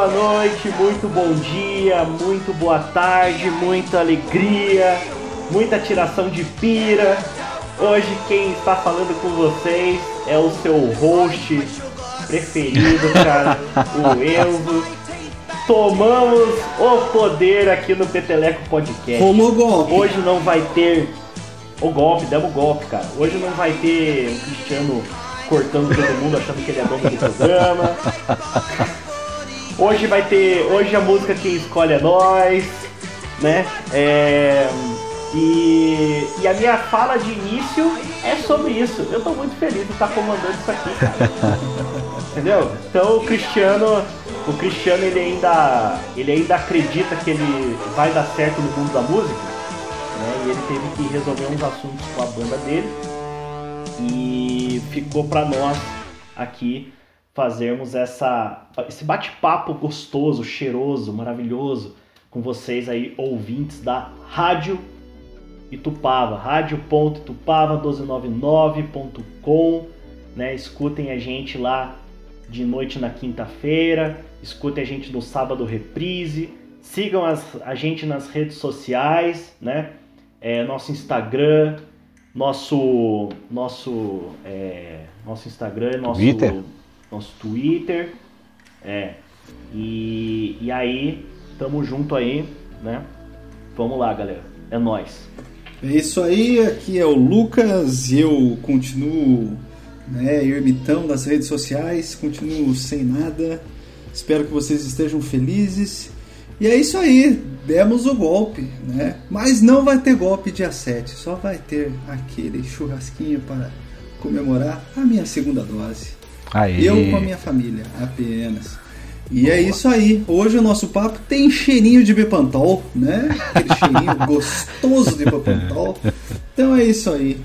boa noite, muito bom dia, muito boa tarde, muita alegria, muita tiração de pira. Hoje quem está falando com vocês é o seu host preferido, cara, o Enzo. Tomamos o poder aqui no Peteleco Podcast. Tomou golpe. Hoje não vai ter o golpe, demos golpe, cara. Hoje não vai ter o Cristiano cortando todo mundo achando que ele é dono do programa. Hoje vai ter. Hoje a música quem escolhe é nós, né? É, e, e a minha fala de início é sobre isso. Eu tô muito feliz de estar comandando isso aqui, cara. Entendeu? Então o Cristiano. O Cristiano ele ainda. ele ainda acredita que ele vai dar certo no mundo da música. Né? E ele teve que resolver uns assuntos com a banda dele. E ficou pra nós aqui fazermos essa, esse bate-papo gostoso, cheiroso, maravilhoso com vocês aí, ouvintes da Rádio Itupava, rádio.itupava1299.com, né? Escutem a gente lá de noite na quinta-feira, escutem a gente no sábado reprise, sigam as, a gente nas redes sociais, né? É, nosso Instagram, nosso nosso é, nosso Instagram, nosso Twitter. Nosso Twitter, é. E, e aí, tamo junto aí, né? Vamos lá, galera. É nóis. É isso aí, aqui é o Lucas eu continuo né, ermitão das redes sociais, continuo sem nada. Espero que vocês estejam felizes. E é isso aí, demos o golpe, né? Mas não vai ter golpe dia 7, só vai ter aquele churrasquinho para comemorar a minha segunda dose. Aí. Eu com a minha família, apenas. E é isso aí. Hoje o nosso papo tem cheirinho de Bepantol, né? Aquele cheirinho gostoso de Bepantol. Então é isso aí.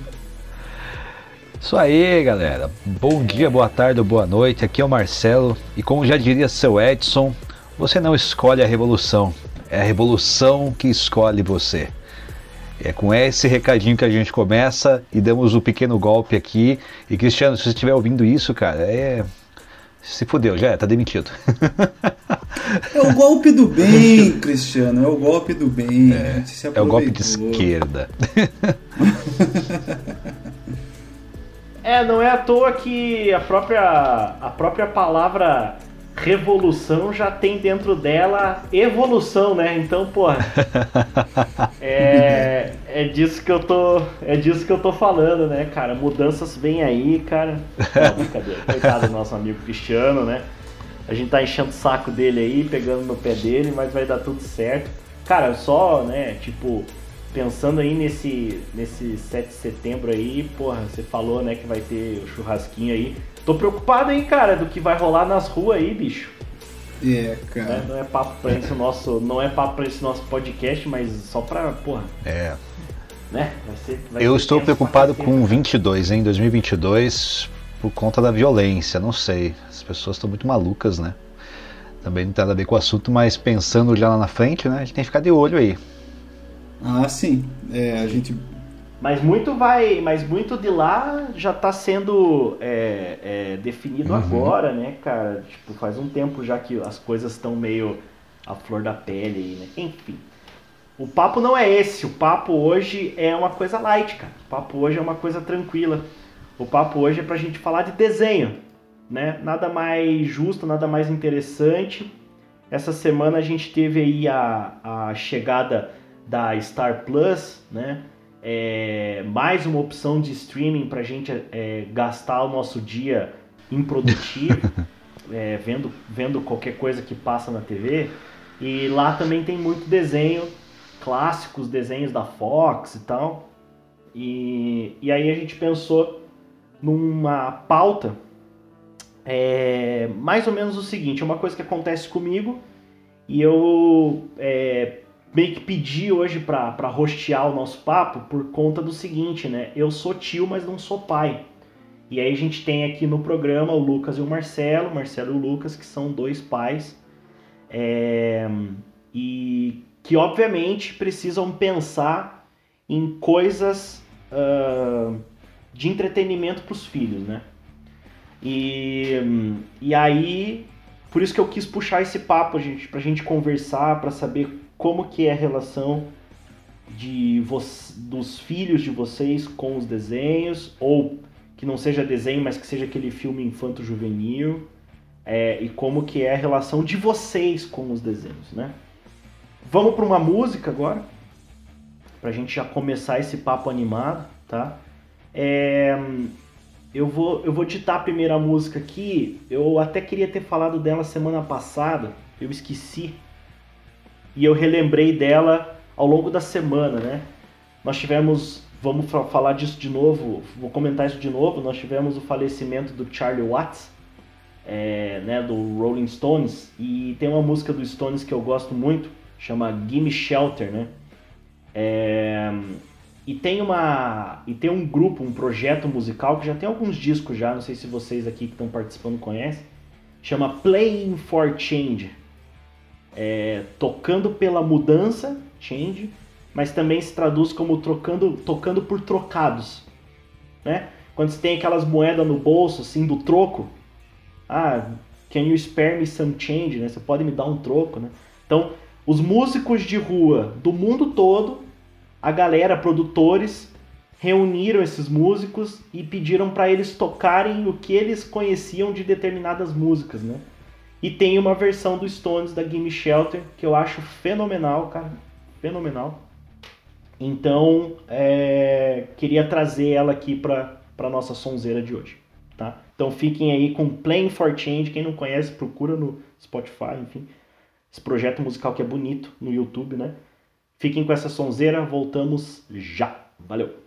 Isso aí, galera. Bom dia, boa tarde ou boa noite. Aqui é o Marcelo. E como já diria seu Edson, você não escolhe a revolução. É a revolução que escolhe você. É com esse recadinho que a gente começa e damos o um pequeno golpe aqui. E Cristiano, se você estiver ouvindo isso, cara, é. Se fudeu, já é, tá demitido. É o golpe do bem, Cristiano. É o golpe do bem. É, é o golpe de esquerda. É, não é à toa que a própria, a própria palavra revolução já tem dentro dela evolução, né? Então, porra, é, é disso que eu tô, é disso que eu tô falando, né, cara? Mudanças vêm aí, cara. Não, brincadeira. Coitado do nosso amigo Cristiano, né? A gente tá enchendo o saco dele aí, pegando no pé dele, mas vai dar tudo certo. Cara, só, né, tipo, pensando aí nesse, nesse 7 de setembro aí, porra, você falou, né, que vai ter o churrasquinho aí. Tô preocupado aí, cara, do que vai rolar nas ruas aí, bicho. É, cara. Né? Não é papo pra esse nosso, não é papo pra esse nosso podcast, mas só pra, porra. É. Né? Vai ser, vai Eu ser estou preocupado com 22, hein? 2022 por conta da violência, não sei. As pessoas estão muito malucas, né? Também não tem nada a ver com o assunto, mas pensando já lá na frente, né? A gente tem que ficar de olho aí. Ah, sim. É, a gente. Mas muito vai, mas muito de lá já tá sendo é, é, definido Uhum. agora, né, cara? Tipo, faz um tempo já que as coisas estão meio à flor da pele aí, né? Enfim. O papo não é esse. O papo hoje é uma coisa light, cara. O papo hoje é uma coisa tranquila. O papo hoje é pra gente falar de desenho, né? Nada mais justo, nada mais interessante. Essa semana a gente teve aí a, a chegada da Star Plus, né? É, mais uma opção de streaming para a gente é, gastar o nosso dia improdutivo, é, vendo, vendo qualquer coisa que passa na TV. E lá também tem muito desenho, clássicos, desenhos da Fox e tal. E, e aí a gente pensou numa pauta é, mais ou menos o seguinte: é uma coisa que acontece comigo e eu é, meio que pedi hoje pra rostear o nosso papo por conta do seguinte, né? Eu sou tio, mas não sou pai. E aí a gente tem aqui no programa o Lucas e o Marcelo, Marcelo e o Lucas, que são dois pais é, e que obviamente precisam pensar em coisas uh, de entretenimento para os filhos, né? E, e aí, por isso que eu quis puxar esse papo, gente, pra gente conversar, para saber como que é a relação de dos filhos de vocês com os desenhos, ou que não seja desenho, mas que seja aquele filme infanto-juvenil, é, e como que é a relação de vocês com os desenhos, né? Vamos para uma música agora, pra gente já começar esse papo animado, tá? É, eu vou, eu vou ditar a primeira música aqui. Eu até queria ter falado dela semana passada, eu esqueci. E eu relembrei dela ao longo da semana, né? Nós tivemos, vamos falar disso de novo, vou comentar isso de novo. Nós tivemos o falecimento do Charlie Watts, é, né, do Rolling Stones, e tem uma música do Stones que eu gosto muito, chama Gimme Shelter, né? É, e tem uma e tem um grupo, um projeto musical que já tem alguns discos já, não sei se vocês aqui que estão participando conhecem, chama Playing for Change. É, tocando pela mudança, change, mas também se traduz como trocando, tocando por trocados, né? Quando você tem aquelas moedas no bolso, assim, do troco, ah, can you spare me some change, né? Você pode me dar um troco, né? Então, os músicos de rua do mundo todo a galera, produtores, reuniram esses músicos e pediram para eles tocarem o que eles conheciam de determinadas músicas, né? E tem uma versão do Stones da Gimme Shelter que eu acho fenomenal, cara, fenomenal. Então, é, queria trazer ela aqui para para nossa sonzeira de hoje, tá? Então fiquem aí com Playing for Change, quem não conhece procura no Spotify, enfim. Esse projeto musical que é bonito no YouTube, né? Fiquem com essa sonzeira, voltamos já. Valeu!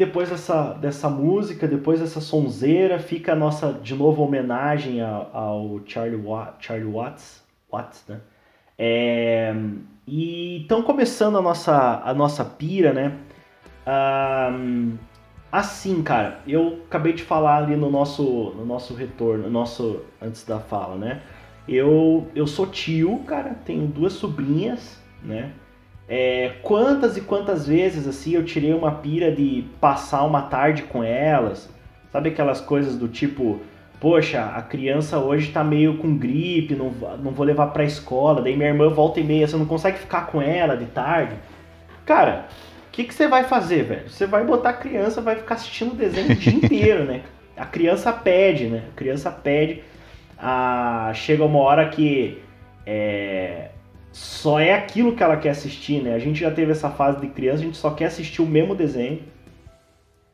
Depois dessa, dessa música, depois dessa sonzeira, fica a nossa, de novo, homenagem ao, ao Charlie, Wa- Charlie Watts, Watts, né? É, e estão começando a nossa, a nossa pira, né? Ahn, assim, cara, eu acabei de falar ali no nosso, no nosso retorno, no nosso, antes da fala, né? Eu, eu sou tio, cara, tenho duas sobrinhas, né? É, quantas e quantas vezes assim eu tirei uma pira de passar uma tarde com elas, sabe aquelas coisas do tipo, poxa, a criança hoje tá meio com gripe, não, não vou levar pra escola, daí minha irmã volta e meia, você não consegue ficar com ela de tarde. Cara, o que, que você vai fazer, velho? Você vai botar a criança, vai ficar assistindo desenho o dia inteiro, né? A criança pede, né? A criança pede. Ah, chega uma hora que é, só é aquilo que ela quer assistir, né? A gente já teve essa fase de criança, a gente só quer assistir o mesmo desenho.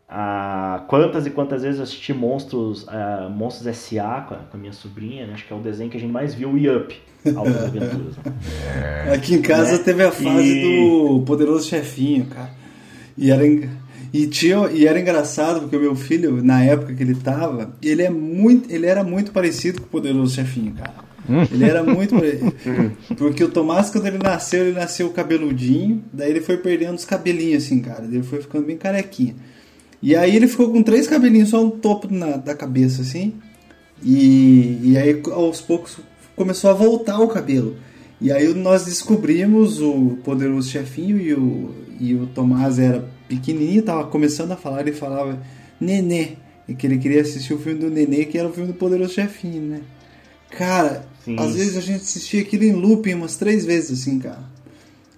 Ah, quantas e quantas vezes eu assisti Monstros, ah, Monstros S.A. Com a, com a minha sobrinha, né? Acho que é o desenho que a gente mais viu, o Yup, Altas Aventuras. né? Aqui em casa Né? teve a fase E- do Poderoso Chefinho, cara. E era, e, tinha, e era engraçado porque o meu filho, na época que ele tava, ele, é muito, ele era muito parecido com o Poderoso Chefinho, cara. Ele era muito parecido. Porque o Tomás, quando ele nasceu, ele nasceu cabeludinho, daí ele foi perdendo os cabelinhos, assim, cara. Ele foi ficando bem carequinha. E aí ele ficou com três cabelinhos só no topo na- da cabeça, assim. E, e aí aos poucos começou a voltar o cabelo. E aí nós descobrimos o poderoso chefinho e o, e o Tomás era pequenininho, tava começando a falar, ele falava Nenê, e que ele queria assistir o filme do Nenê, que era o filme do poderoso chefinho, né? Cara, Sim. às vezes a gente assistia aquilo em looping umas três vezes assim, cara.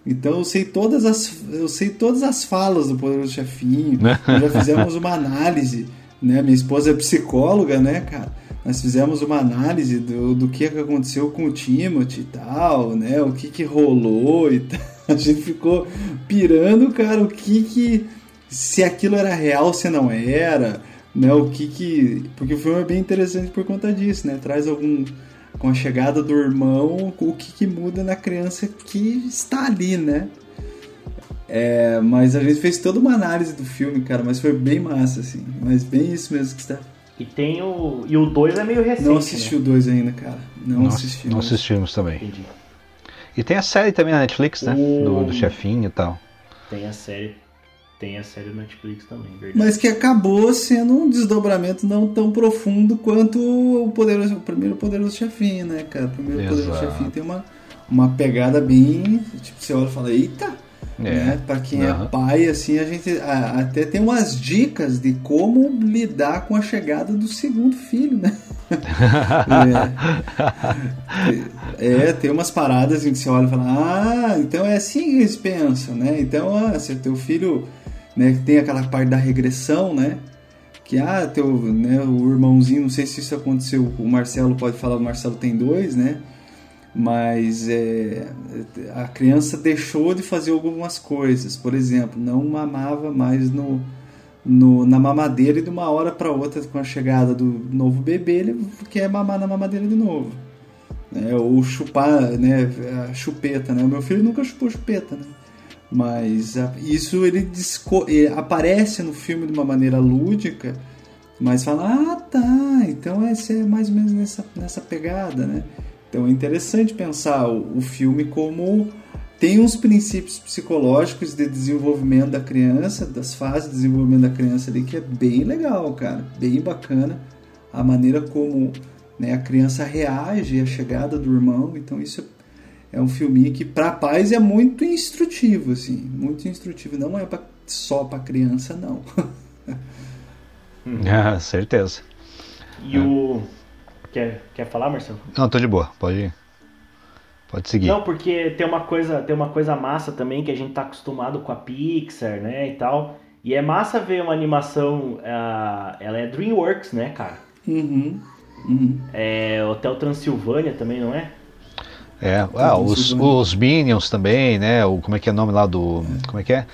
Então eu sei todas as eu sei todas as falas do Poderoso Chefinho. Nós já fizemos uma análise, né? Minha esposa é psicóloga, né, cara? Nós fizemos uma análise do, do que aconteceu com o Timothy e tal, né? O que que rolou e tal. A gente ficou pirando, cara, o que que se aquilo era real, se não era, né? O que que porque o filme é bem interessante por conta disso, né? Traz algum com a chegada do irmão, o que, que muda na criança que está ali, né? É, mas a gente fez toda uma análise do filme, cara, mas foi bem massa, assim. Mas bem isso mesmo que está. E tem o. E o 2 é meio recente. Não assisti o 2 ainda, cara. Não assisti. Nós mas- assistimos também. Né? Entendi. E tem a série também na Netflix, né? O- Do, do chefinho e tal. Tem a série. Tem a série do Netflix também, verdade. Mas que acabou sendo um desdobramento não tão profundo quanto o, poderoso, o primeiro Poderoso Chefinho, né, cara? O primeiro Poderoso Exato. Chefinho tem uma, uma pegada bem. Tipo, você olha e fala, eita! É. Né? Pra quem Aham. é pai, assim, a gente a- até tem umas dicas de como lidar com a chegada do segundo filho, né? é. É, tem umas paradas em que você olha e fala, ah, então é assim que eles pensam, né? Então, ah, se teu filho, né, tem aquela parte da regressão, né? Que, ah, teu, né, o irmãozinho, não sei se isso aconteceu, o Marcelo pode falar, o Marcelo tem dois, né? Mas é, a criança deixou de fazer algumas coisas, por exemplo, não mamava mais no, no, na mamadeira e de uma hora para outra, com a chegada do novo bebê, ele quer mamar na mamadeira de novo. Né? Ou chupar né, a chupeta. Né? O meu filho nunca chupou chupeta. Né? Mas isso ele aparece no filme de uma maneira lúdica, mas fala, ah tá, então esse é mais ou menos nessa, nessa pegada. Né? Então é interessante pensar o, o filme como tem uns princípios psicológicos de desenvolvimento da criança, das fases de desenvolvimento da criança ali, que é bem legal, cara, bem bacana a maneira como né, a criança reage à chegada do irmão. Então isso é um filminho que para pais é muito instrutivo, assim, muito instrutivo. Não é pra, só para criança, não. Ah, certeza. E o. Quer, quer falar, Marcelo? Não, tô de boa. Pode, pode seguir. Não, porque tem uma coisa, tem uma coisa massa também que a gente tá acostumado com a Pixar, né, e tal. E é massa ver uma animação, ah, ela é DreamWorks, né, cara? Uhum. Uhum. É Hotel Transilvânia também, não é? É, ah, os, os Minions também, né? O, como é que é o nome lá do. Como é que é?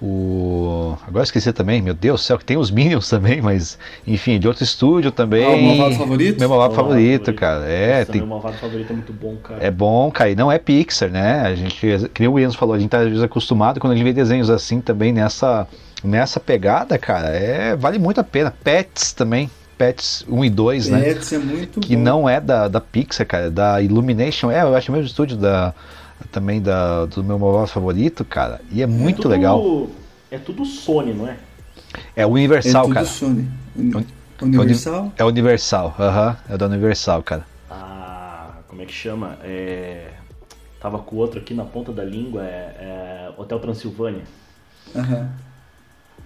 O. Agora eu esqueci também, meu Deus do céu, que tem os Minions também, mas enfim, de outro estúdio também. Ah, o Malvado Favorito? Meu malvado Ó, favorito, cara. É, Nossa, tem, meu malvado favorito é muito bom, cara. é bom, cara, e não é Pixar, né? A gente, que nem o Williams falou, a gente tá às vezes acostumado quando a gente vê desenhos assim também nessa nessa pegada, cara, é vale muito a pena. Pets também. Pets 1 e 2, né? Pets é muito Que bom. não é da, da Pixar, cara, é da Illumination. É, eu acho o mesmo estúdio da, também da, do meu móvel favorito, cara. E é muito tudo- legal. É tudo Sony, não é? É É Universal, tudo cara. Sony. Uni- É Universal? É Universal, aham. É da Universal, cara. Ah, como é que chama? É, Tava com o outro aqui na ponta da língua, é, é Hotel Transilvânia. Aham.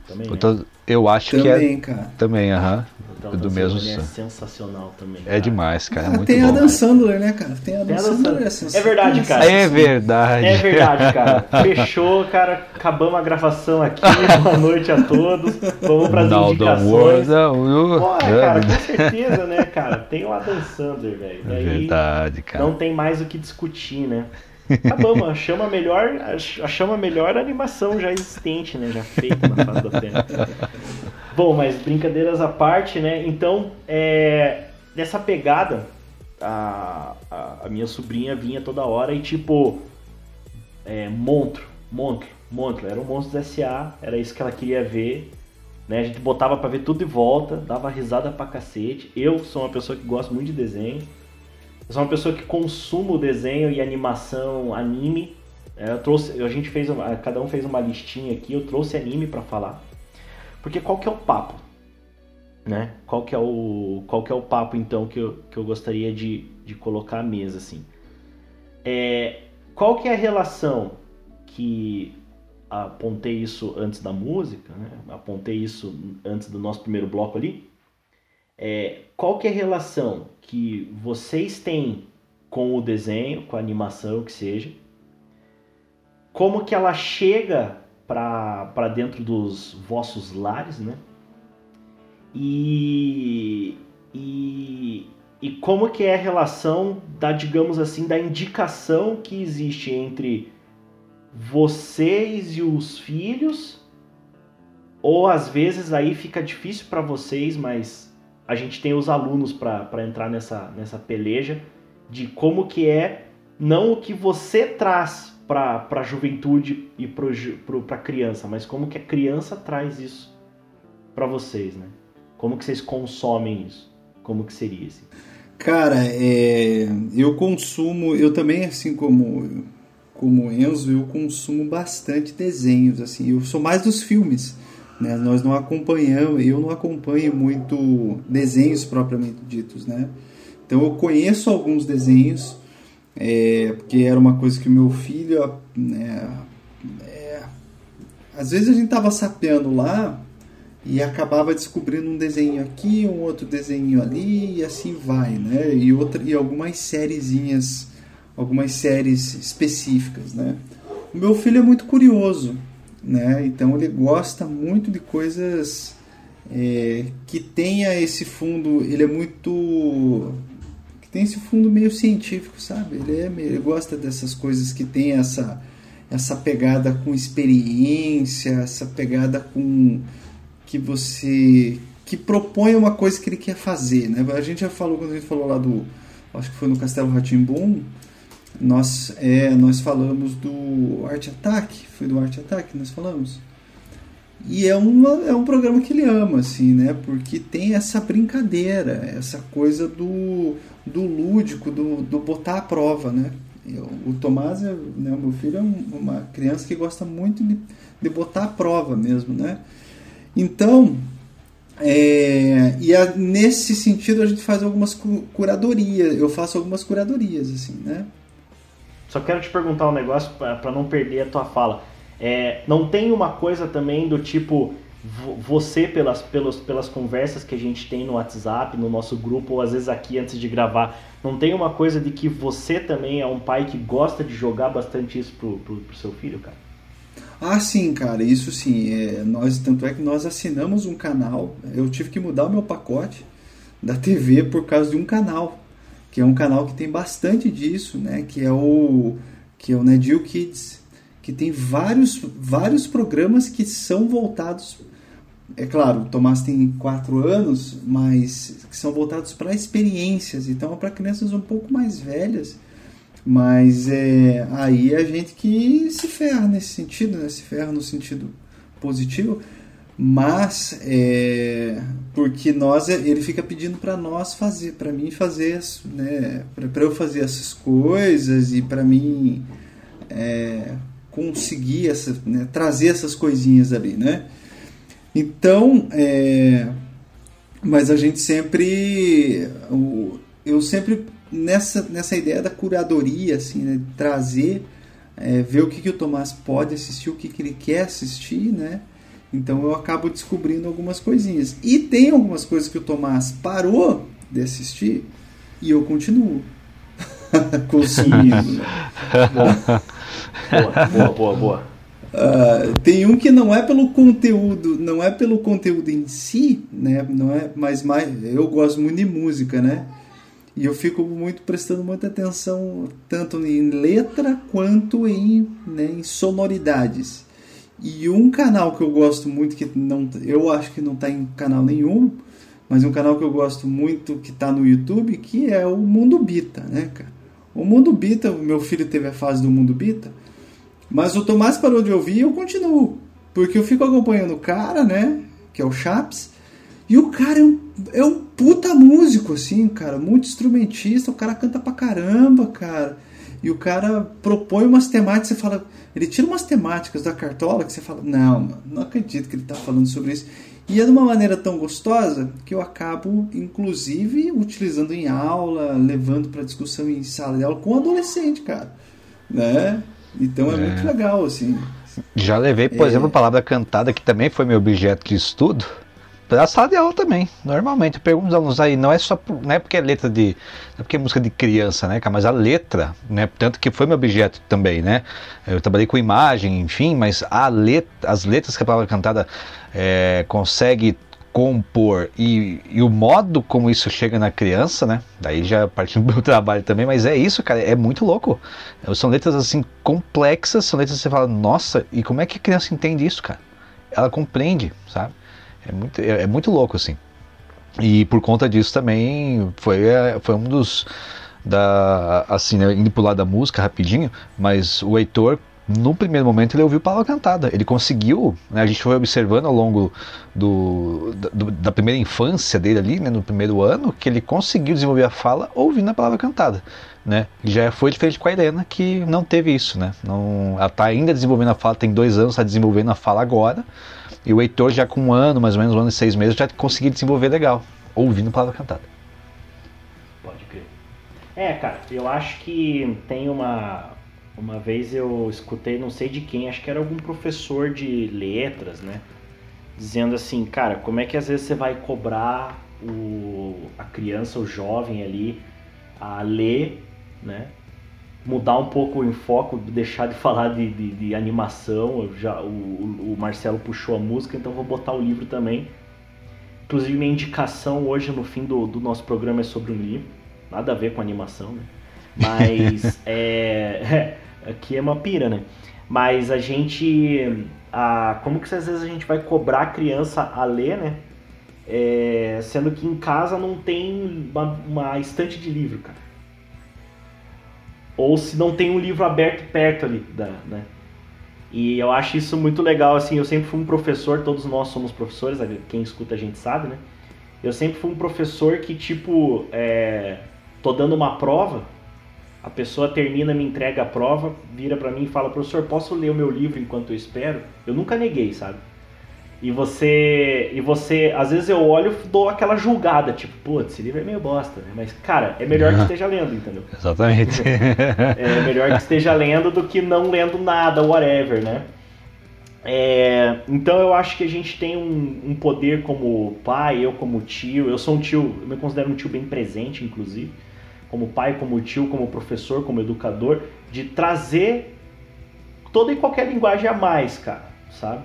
Também, né? Então, eu acho que é. Também, cara. Também, aham. Hotel do mesmo Transilvânia é sensacional também. É cara. demais, cara. É Ah, muito tem bom. Adam Sandler, né, cara? Tem Tem Adam Sandler. É. É verdade, cara. É verdade. É verdade, cara. Fechou, cara. Acabamos a gravação aqui. Boa noite a todos. Vamos para as Now indicações. world, uh, Pô, uh, cara, com certeza, né, cara? Tem o Adam Sandler, velho. É verdade, cara. não tem mais o que discutir, né? Acabamos, achamos a melhor, ach- achamos a melhor animação já existente, né? Já feita na face da Terra. Bom, mas brincadeiras à parte, né? Então, é, dessa pegada, a, a, a minha sobrinha vinha toda hora e tipo, é, Montro, Montro, era o Monstros S.A., era isso que ela queria ver. Né? A gente botava pra ver tudo de volta, dava risada pra cacete. Eu sou uma pessoa que gosta muito de desenho. Eu sou uma pessoa que consumo desenho e animação, anime. É, Eu trouxe, a gente fez, cada um fez uma listinha aqui. Eu trouxe anime pra falar, porque qual que é o papo, né? Qual que é o, qual que é o papo então que eu, que eu gostaria de, de colocar à mesa assim? É, qual que é a relação que apontei isso antes da música, né? Apontei isso antes do nosso primeiro bloco ali. É, qual que é a relação que vocês têm com o desenho, com a animação, que seja? Como que ela chega para dentro dos vossos lares, né? E, e, e como que é a relação da, digamos assim, da indicação que existe entre vocês e os filhos? Ou às vezes aí fica difícil para vocês, mas a gente tem os alunos para entrar nessa, nessa peleja de como que é não o que você traz para a juventude e para a criança, mas como que a criança traz isso para vocês, né? Como que vocês consomem isso? Como que seria assim? Cara, é, eu consumo, eu também, assim como como Enzo, eu consumo bastante desenhos, assim, eu sou mais dos filmes, né? Nós não acompanhamos, eu não acompanho muito desenhos propriamente ditos, né? Então eu conheço alguns desenhos, é, porque era uma coisa que o meu filho, né, é, às vezes a gente tava sapeando lá e acabava descobrindo um desenho aqui, um outro desenho ali e assim vai, né? E outra e algumas sériezinhas, algumas séries específicas, né? O meu filho é muito curioso, né? Então ele gosta muito de coisas é, que tenha esse fundo, ele é muito tem esse fundo meio científico, sabe? Ele é, ele gosta dessas coisas que tem essa essa pegada com experiência, essa pegada com que você que propõe uma coisa que ele quer fazer, né? A gente já falou quando a gente falou lá do, acho que foi no Castelo Ratimbum, nós é, nós falamos do Art Attack, foi do Art Attack nós falamos. E é, uma, é um programa que ele ama, assim, né? Porque tem essa brincadeira, essa coisa do, do lúdico, do, do botar à prova, né? Eu, o Tomás, é, né, meu filho, é um, uma criança que gosta muito de, de botar à prova mesmo, né? Então, é, e a, nesse sentido a gente faz algumas cu- curadorias, eu faço algumas curadorias, assim, né? Só quero te perguntar um negócio para não perder a tua fala. É, não tem uma coisa também do tipo você pelas, pelas, pelas conversas que a gente tem no WhatsApp, no nosso grupo, ou às vezes aqui antes de gravar, não tem uma coisa de que você também é um pai que gosta de jogar bastante isso pro, pro, pro seu filho, cara? Ah, sim, cara, isso sim. É, nós, tanto é que nós assinamos um canal. Eu tive que mudar o meu pacote da TV por causa de um canal, que é um canal que tem bastante disso, né? Que é o que é o Nedil Kids, que tem vários vários programas que são voltados. É claro, Tomás tem quatro anos, mas que são voltados para experiências, então é para crianças um pouco mais velhas. Mas é, aí a gente que se ferra nesse sentido, né? Se ferra no sentido positivo, mas é, porque nós ele fica pedindo para nós fazer, para mim fazer, né, para eu fazer essas coisas e para mim é, conseguir essa, né, trazer essas coisinhas ali, né? Então, é, mas a gente sempre, eu sempre nessa nessa ideia da curadoria, assim, né, trazer, é, ver o que, que o Tomás pode assistir, o que, que ele quer assistir, né? Então eu acabo descobrindo algumas coisinhas. E tem algumas coisas que o Tomás parou de assistir e eu continuo consumindo. boa, boa, boa, boa. Uh, tem um que não é pelo conteúdo, não é pelo conteúdo em si, né? Não é, mas mais eu gosto muito de música, né? E eu fico muito prestando muita atenção tanto em letra quanto em, né, em sonoridades. E um canal que eu gosto muito, que não, eu acho que não está em canal nenhum, mas um canal que eu gosto muito que está no YouTube, que é o Mundo Bita, né, cara? O Mundo Bita, o meu filho teve a fase do Mundo Bita, mas o Tomás parou de ouvir e eu continuo. Porque eu fico acompanhando o cara, né? Que é o Chaps. E o cara é um, é um puta músico, assim, cara. Muito instrumentista. O cara canta pra caramba, cara. E o cara propõe umas temáticas. Você fala, ele tira umas temáticas da cartola que você fala: Não, mano, não acredito que ele está falando sobre isso. E é de uma maneira tão gostosa que eu acabo, inclusive, utilizando em aula, levando para discussão em sala de aula com adolescente, cara. Né? Então é, é. muito legal, assim. Já levei, por é... exemplo, palavra cantada, que também foi meu objeto de estudo para sala de aula também, normalmente. Eu pergunto aos alunos aí, não é só não é porque é letra de. Não é porque é música de criança, né, Mas a letra, né? Tanto que foi meu objeto também, né? Eu trabalhei com imagem, enfim, mas a letra, as letras que a palavra cantada é, consegue compor e, e, o modo como isso chega na criança, né? Daí já parte do meu trabalho também, mas é isso, cara, é muito louco. São letras assim complexas, são letras que você fala, nossa, e como é que a criança entende isso, cara? Ela compreende, sabe? É muito, é, é muito louco, assim. E por conta disso também foi, é, foi um dos. Da, assim, né, indo pro lado da música rapidinho, mas o Heitor, no primeiro momento, ele ouviu palavra cantada. Ele conseguiu, né, a gente foi observando ao longo do, do, da primeira infância dele ali, né, no primeiro ano, que ele conseguiu desenvolver a fala ouvindo a palavra cantada. Né? Já foi diferente com a Helena, que não teve isso. Né? Não, ela está ainda desenvolvendo a fala, tem dois anos, está desenvolvendo a fala agora e o Heitor já com um ano, mais ou menos um ano e seis meses, já conseguiu desenvolver legal, ouvindo palavra cantada. Pode crer. É, cara, eu acho que tem uma. Uma vez eu escutei, não sei de quem, acho que era algum professor de letras, né? Dizendo assim, cara, como é que às vezes você vai cobrar o, a criança, o jovem ali, a ler, né? mudar um pouco o enfoque, deixar de falar de, de, de animação. já, o, o, Marcelo puxou a música, então vou botar o livro também. Inclusive, minha indicação hoje no fim do, do nosso programa é sobre um livro. Nada a ver com animação, né? Mas é, aqui é uma pira, né? Mas a gente. A, como que às vezes a gente vai cobrar a criança a ler, né? É, sendo que em casa não tem uma, uma estante de livro, cara ou se não tem um livro aberto perto ali, da, né? E eu acho isso muito legal, assim, eu sempre fui um professor, todos nós somos professores, quem escuta a gente sabe, né? Eu sempre fui um professor que, tipo, é, tô dando uma prova, a pessoa termina, me entrega a prova, vira para mim e fala, professor, posso ler o meu livro enquanto eu espero? Eu nunca neguei, sabe? E você, e você, às vezes eu olho e dou aquela julgada, tipo, putz, esse livro é meio bosta, né? Mas, cara, é melhor que esteja lendo, entendeu? Exatamente. é melhor que esteja lendo do que não lendo nada, whatever, né? É, então eu acho que a gente tem um, um, poder como pai, eu como tio, eu sou um tio, eu me considero um tio bem presente, inclusive, como pai, como tio, como professor, como educador, de trazer toda e qualquer linguagem a mais, cara, sabe?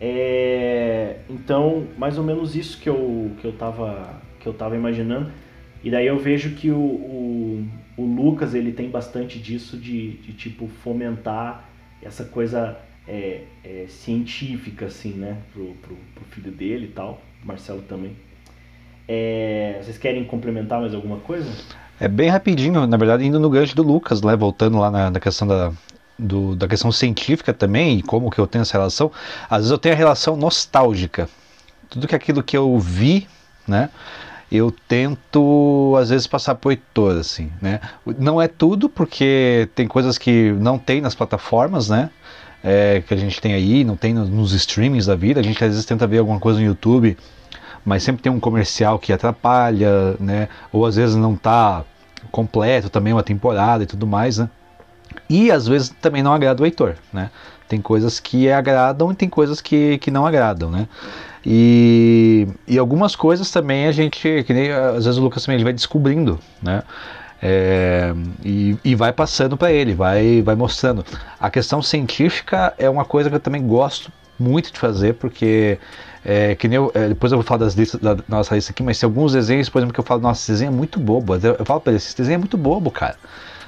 É, então, mais ou menos isso que eu, que eu, tava, que eu tava imaginando. E daí eu vejo que o, o, o Lucas ele tem bastante disso de, de tipo fomentar essa coisa é, é, científica assim, né, pro, pro, pro, filho dele e tal, Marcelo também. É, vocês querem complementar mais alguma coisa? É bem rapidinho, na verdade, indo no gancho do Lucas, né, voltando lá na, na questão da, do, da questão científica também, e como que eu tenho essa relação, às vezes eu tenho a relação nostálgica. Tudo que aquilo que eu vi, né? Eu tento, às vezes, passar por Heitor, assim, né? Não é tudo, porque tem coisas que não tem nas plataformas, né? É, que a gente tem aí, não tem nos streamings da vida. A gente às vezes tenta ver alguma coisa no YouTube, mas sempre tem um comercial que atrapalha, né? Ou às vezes não está completo também uma temporada e tudo mais, né? E às vezes também não agrada o Heitor, né? Tem coisas que agradam e tem coisas que, que não agradam, né? E, e algumas coisas também a gente, que nem às vezes o Lucas também ele vai descobrindo, né? É, e, e, vai passando para ele, vai, vai mostrando. A questão científica é uma coisa que eu também gosto muito de fazer, porque é, que nem eu, é, depois eu vou falar das listas, da nossa lista aqui, mas tem alguns desenhos, por exemplo, que eu falo, nossa, esse desenho é muito bobo. Eu, falo para ele, esse desenho é muito bobo, cara.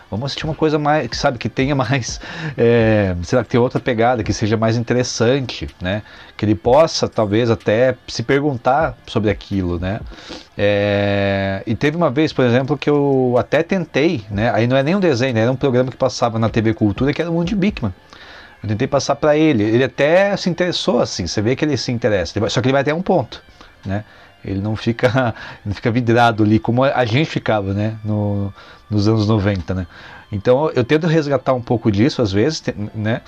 Vamos assistir uma coisa mais, que sabe, que tenha mais, é, sei lá, que tenha outra pegada, que seja mais interessante, né? Que ele possa, talvez, até se perguntar sobre aquilo, né? É, e teve uma vez, por exemplo, que eu até tentei, né? Aí não é nem um desenho, né? era um programa que passava na TV Cultura, que era o Mundo de Bigman. Eu tentei passar para ele, ele até se interessou, assim, você vê que ele se interessa, só que ele vai até um ponto, né? Ele não fica, não fica vidrado ali como a gente ficava, né? No, nos anos 90, né? Então eu tento resgatar um pouco disso às vezes, né?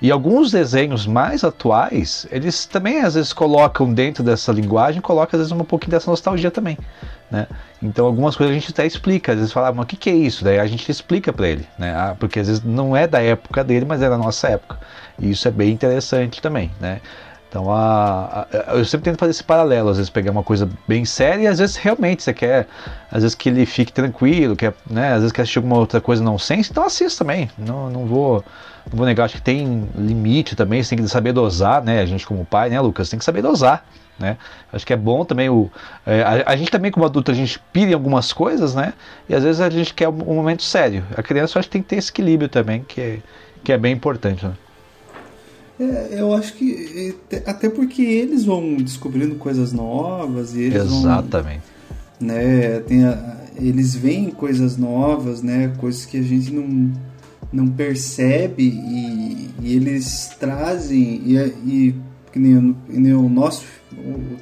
E alguns desenhos mais atuais, eles também às vezes colocam dentro dessa linguagem, colocam às vezes um pouquinho dessa nostalgia também, né? Então algumas coisas a gente até explica, às vezes fala, ah, mas o que, que é isso? Daí a gente explica para ele, né? Ah, porque às vezes não é da época dele, mas é da nossa época. E isso é bem interessante também, né? Então a, a, eu sempre tento fazer esse paralelo, às vezes pegar uma coisa bem séria e às vezes realmente você quer, às vezes que ele fique tranquilo, quer, né, às vezes quer assistir alguma outra coisa não sense, então assista também. Não, não vou não vou negar, acho que tem limite também, você tem que saber dosar, né? A gente como pai, né, Lucas, tem que saber dosar, né? Acho que é bom também o é, a, a, gente também como adulto a gente pira em algumas coisas, né? E às vezes a gente quer um, um momento sério. A criança acho que tem que ter esse equilíbrio também, que é, que é bem importante, né? É, eu acho que até porque eles vão descobrindo coisas novas e eles Exatamente. Vão, né, a, eles veem coisas novas, né, coisas que a gente não, não percebe e, e eles trazem e, e que nem, nem o nosso o,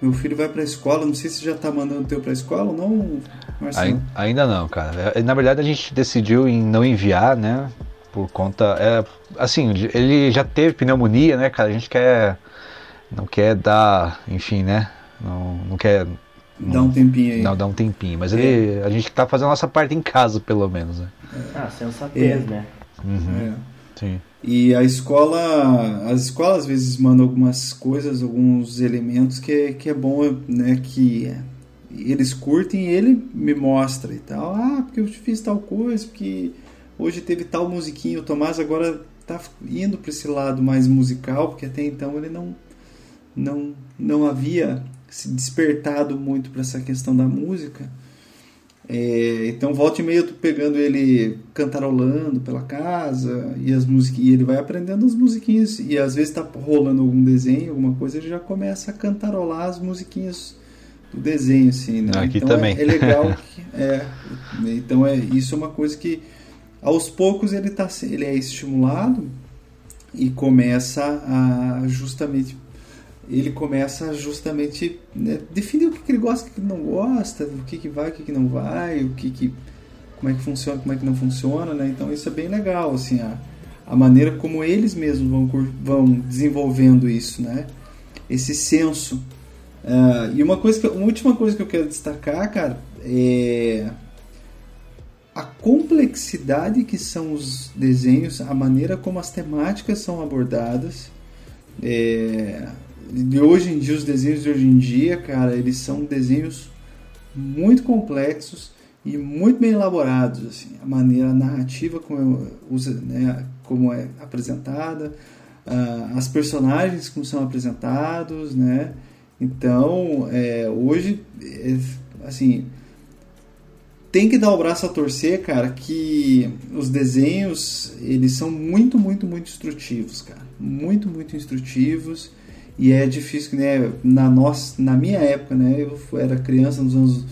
meu filho vai para a escola, não sei se já está mandando o teu para a escola ou não, Marcelo. Ainda não, cara. É, na verdade a gente decidiu em não enviar, né? Por conta. É, assim, ele já teve pneumonia, né, cara? A gente quer. Não quer dar. Enfim, né? Não, não quer. Dá um tempinho aí. Não, dá um tempinho. Mas é. ele, a gente tá fazendo a nossa parte em casa, pelo menos, né? Ah, sensatez, é. né? Uhum. É. Sim. E a escola, as escolas às vezes mandam algumas coisas, alguns elementos que, que é bom, né, que eles curtem e ele me mostra e tal. Ah, porque eu fiz tal coisa, porque hoje teve tal musiquinha, o Tomás agora está indo para esse lado mais musical, porque até então ele não não não havia se despertado muito para essa questão da música. É, então volta e meia eu tô pegando ele cantarolando pela casa e as músicas e ele vai aprendendo as musiquinhas e às vezes está rolando algum desenho, alguma coisa, ele já começa a cantarolar as musiquinhas do desenho assim, né? Aqui então também. É, é legal que, é, então é isso é uma coisa que aos poucos ele, tá, ele é estimulado e começa a justamente ele começa justamente né, definir o que, que, ele gosta, o que, ele não gosta, o que, que vai, o que, que não vai, o que, que como é que funciona, como é que não funciona, né? Então isso é bem legal, assim, a, a maneira como eles mesmos vão, vão desenvolvendo isso, né? Esse senso. Uh, e uma coisa, que, uma última coisa que eu quero destacar, cara, é a complexidade que são os desenhos, a maneira como as temáticas são abordadas. É, de hoje em dia, os desenhos de hoje em dia, cara, eles são desenhos muito complexos e muito bem elaborados. Assim, a maneira narrativa como, usa, né, como é apresentada, uh, as personagens como são apresentados, né? Então, é, hoje, é, assim, tem que dar o braço a torcer, cara, que os desenhos, eles são muito, muito, muito instrutivos, cara. Muito, muito instrutivos. E é difícil, né? Na, nossa, na minha época, né? Eu era criança nos anos,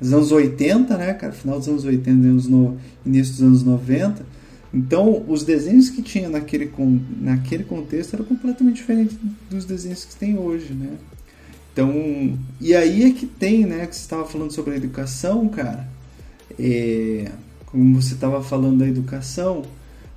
nos anos 80, né, cara? Final dos anos 80, anos no, início dos anos 90. Então, os desenhos que tinha naquele, naquele contexto eram completamente diferentes dos desenhos que tem hoje, né? Então, e aí é que tem, né, que você estava falando sobre a educação, cara. É, como você estava falando da educação,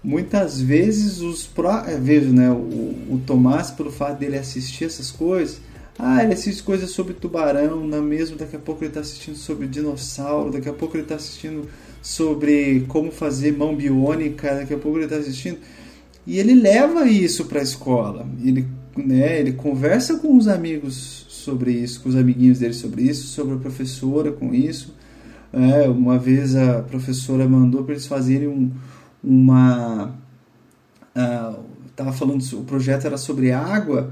muitas vezes os pró é, vejo, né, o, o Tomás pelo fato dele assistir essas coisas, ah, ele assiste coisas sobre tubarão, na mesmo daqui a pouco ele está assistindo sobre dinossauro, daqui a pouco ele está assistindo sobre como fazer mão biônica, daqui a pouco ele está assistindo e ele leva isso para a escola. Ele, né, ele conversa com os amigos sobre isso, com os amiguinhos dele sobre isso, sobre a professora com isso. É, uma vez a professora mandou para eles fazerem um, uma. ah, tava falando, o projeto era sobre água.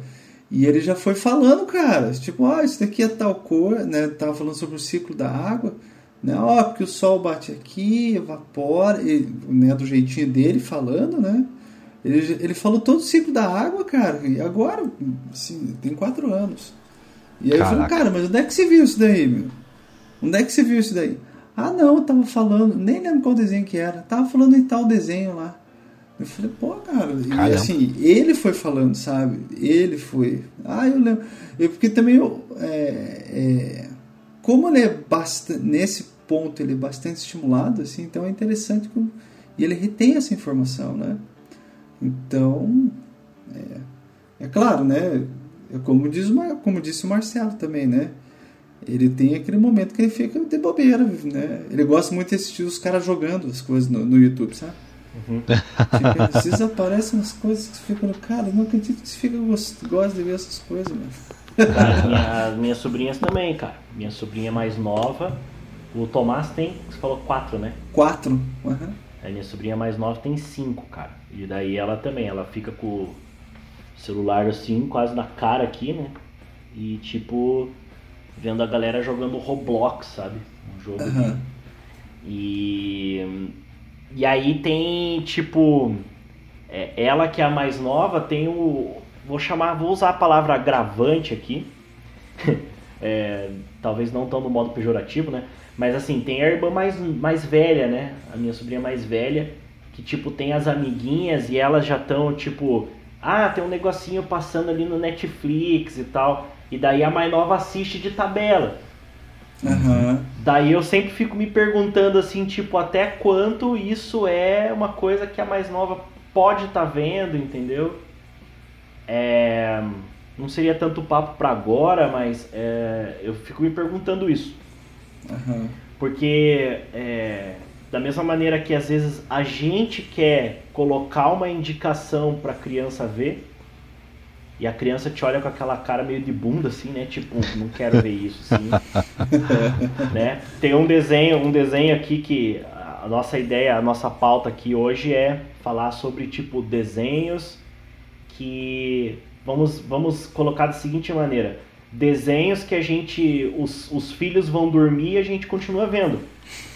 E ele já foi falando, cara, tipo, ah, isso daqui é tal cor, né? Tava falando sobre o ciclo da água, né? Ó, porque o sol bate aqui, evapora, e, né? Do jeitinho dele falando, né? Ele, ele falou todo o ciclo da água, cara, e agora, assim, tem quatro anos. E aí eu falei, Caraca. cara, mas onde é que você viu isso daí, meu? Onde é que você viu isso daí? Ah, não, eu tava falando, nem lembro qual desenho que era, tava falando em tal desenho lá. Eu falei, pô, cara, e Caramba. assim, ele foi falando, sabe? Ele foi. Ah, eu lembro. Eu, porque também eu. É, é, como ele é bastante. Nesse ponto, ele é bastante estimulado, assim, então é interessante. Como, e ele retém essa informação, né? Então. É, é claro, né? É como, diz, como disse o Marcelo também, né? Ele tem aquele momento que ele fica de bobeira, né? Ele gosta muito de assistir os caras jogando as coisas no, no YouTube, sabe? Fica, às vezes aparecem umas coisas que você fica, cara, não acredito que você fica, gost- gosta de ver essas coisas, mano. Cara, minha- as minhas sobrinhas também, cara. Minha sobrinha mais nova, o Tomás tem, você falou quatro, né? Quatro. aham. A minha sobrinha mais nova tem cinco, cara. E daí ela também, ela fica com o celular assim, quase na cara aqui, né? E tipo, vendo a galera jogando Roblox, sabe? Um jogo. Aham. E. E aí tem, tipo. é, ela que é a mais nova tem o. Vou chamar, vou usar a palavra agravante aqui. É, talvez não tão no modo pejorativo, né? Mas assim, tem a irmã mais, mais velha, né? A minha sobrinha mais velha, que tipo tem as amiguinhas e elas já estão tipo, ah, tem um negocinho passando ali no Netflix e tal. E daí a mais nova assiste de tabela. Aham. Daí eu sempre fico me perguntando assim, tipo, até quanto isso é uma coisa que a mais nova pode estar vendo, entendeu? É, não seria tanto papo pra agora, mas é, eu fico me perguntando isso. Aham. Porque é, da mesma maneira que às vezes a gente quer colocar uma indicação pra criança ver, e a criança te olha com aquela cara meio de bunda assim, né? Tipo, não quero ver isso, assim. né? Tem um desenho, um desenho aqui que a nossa ideia, a nossa pauta aqui hoje é falar sobre tipo desenhos que vamos vamos colocar da seguinte maneira, desenhos que a gente os, os filhos vão dormir e a gente continua vendo.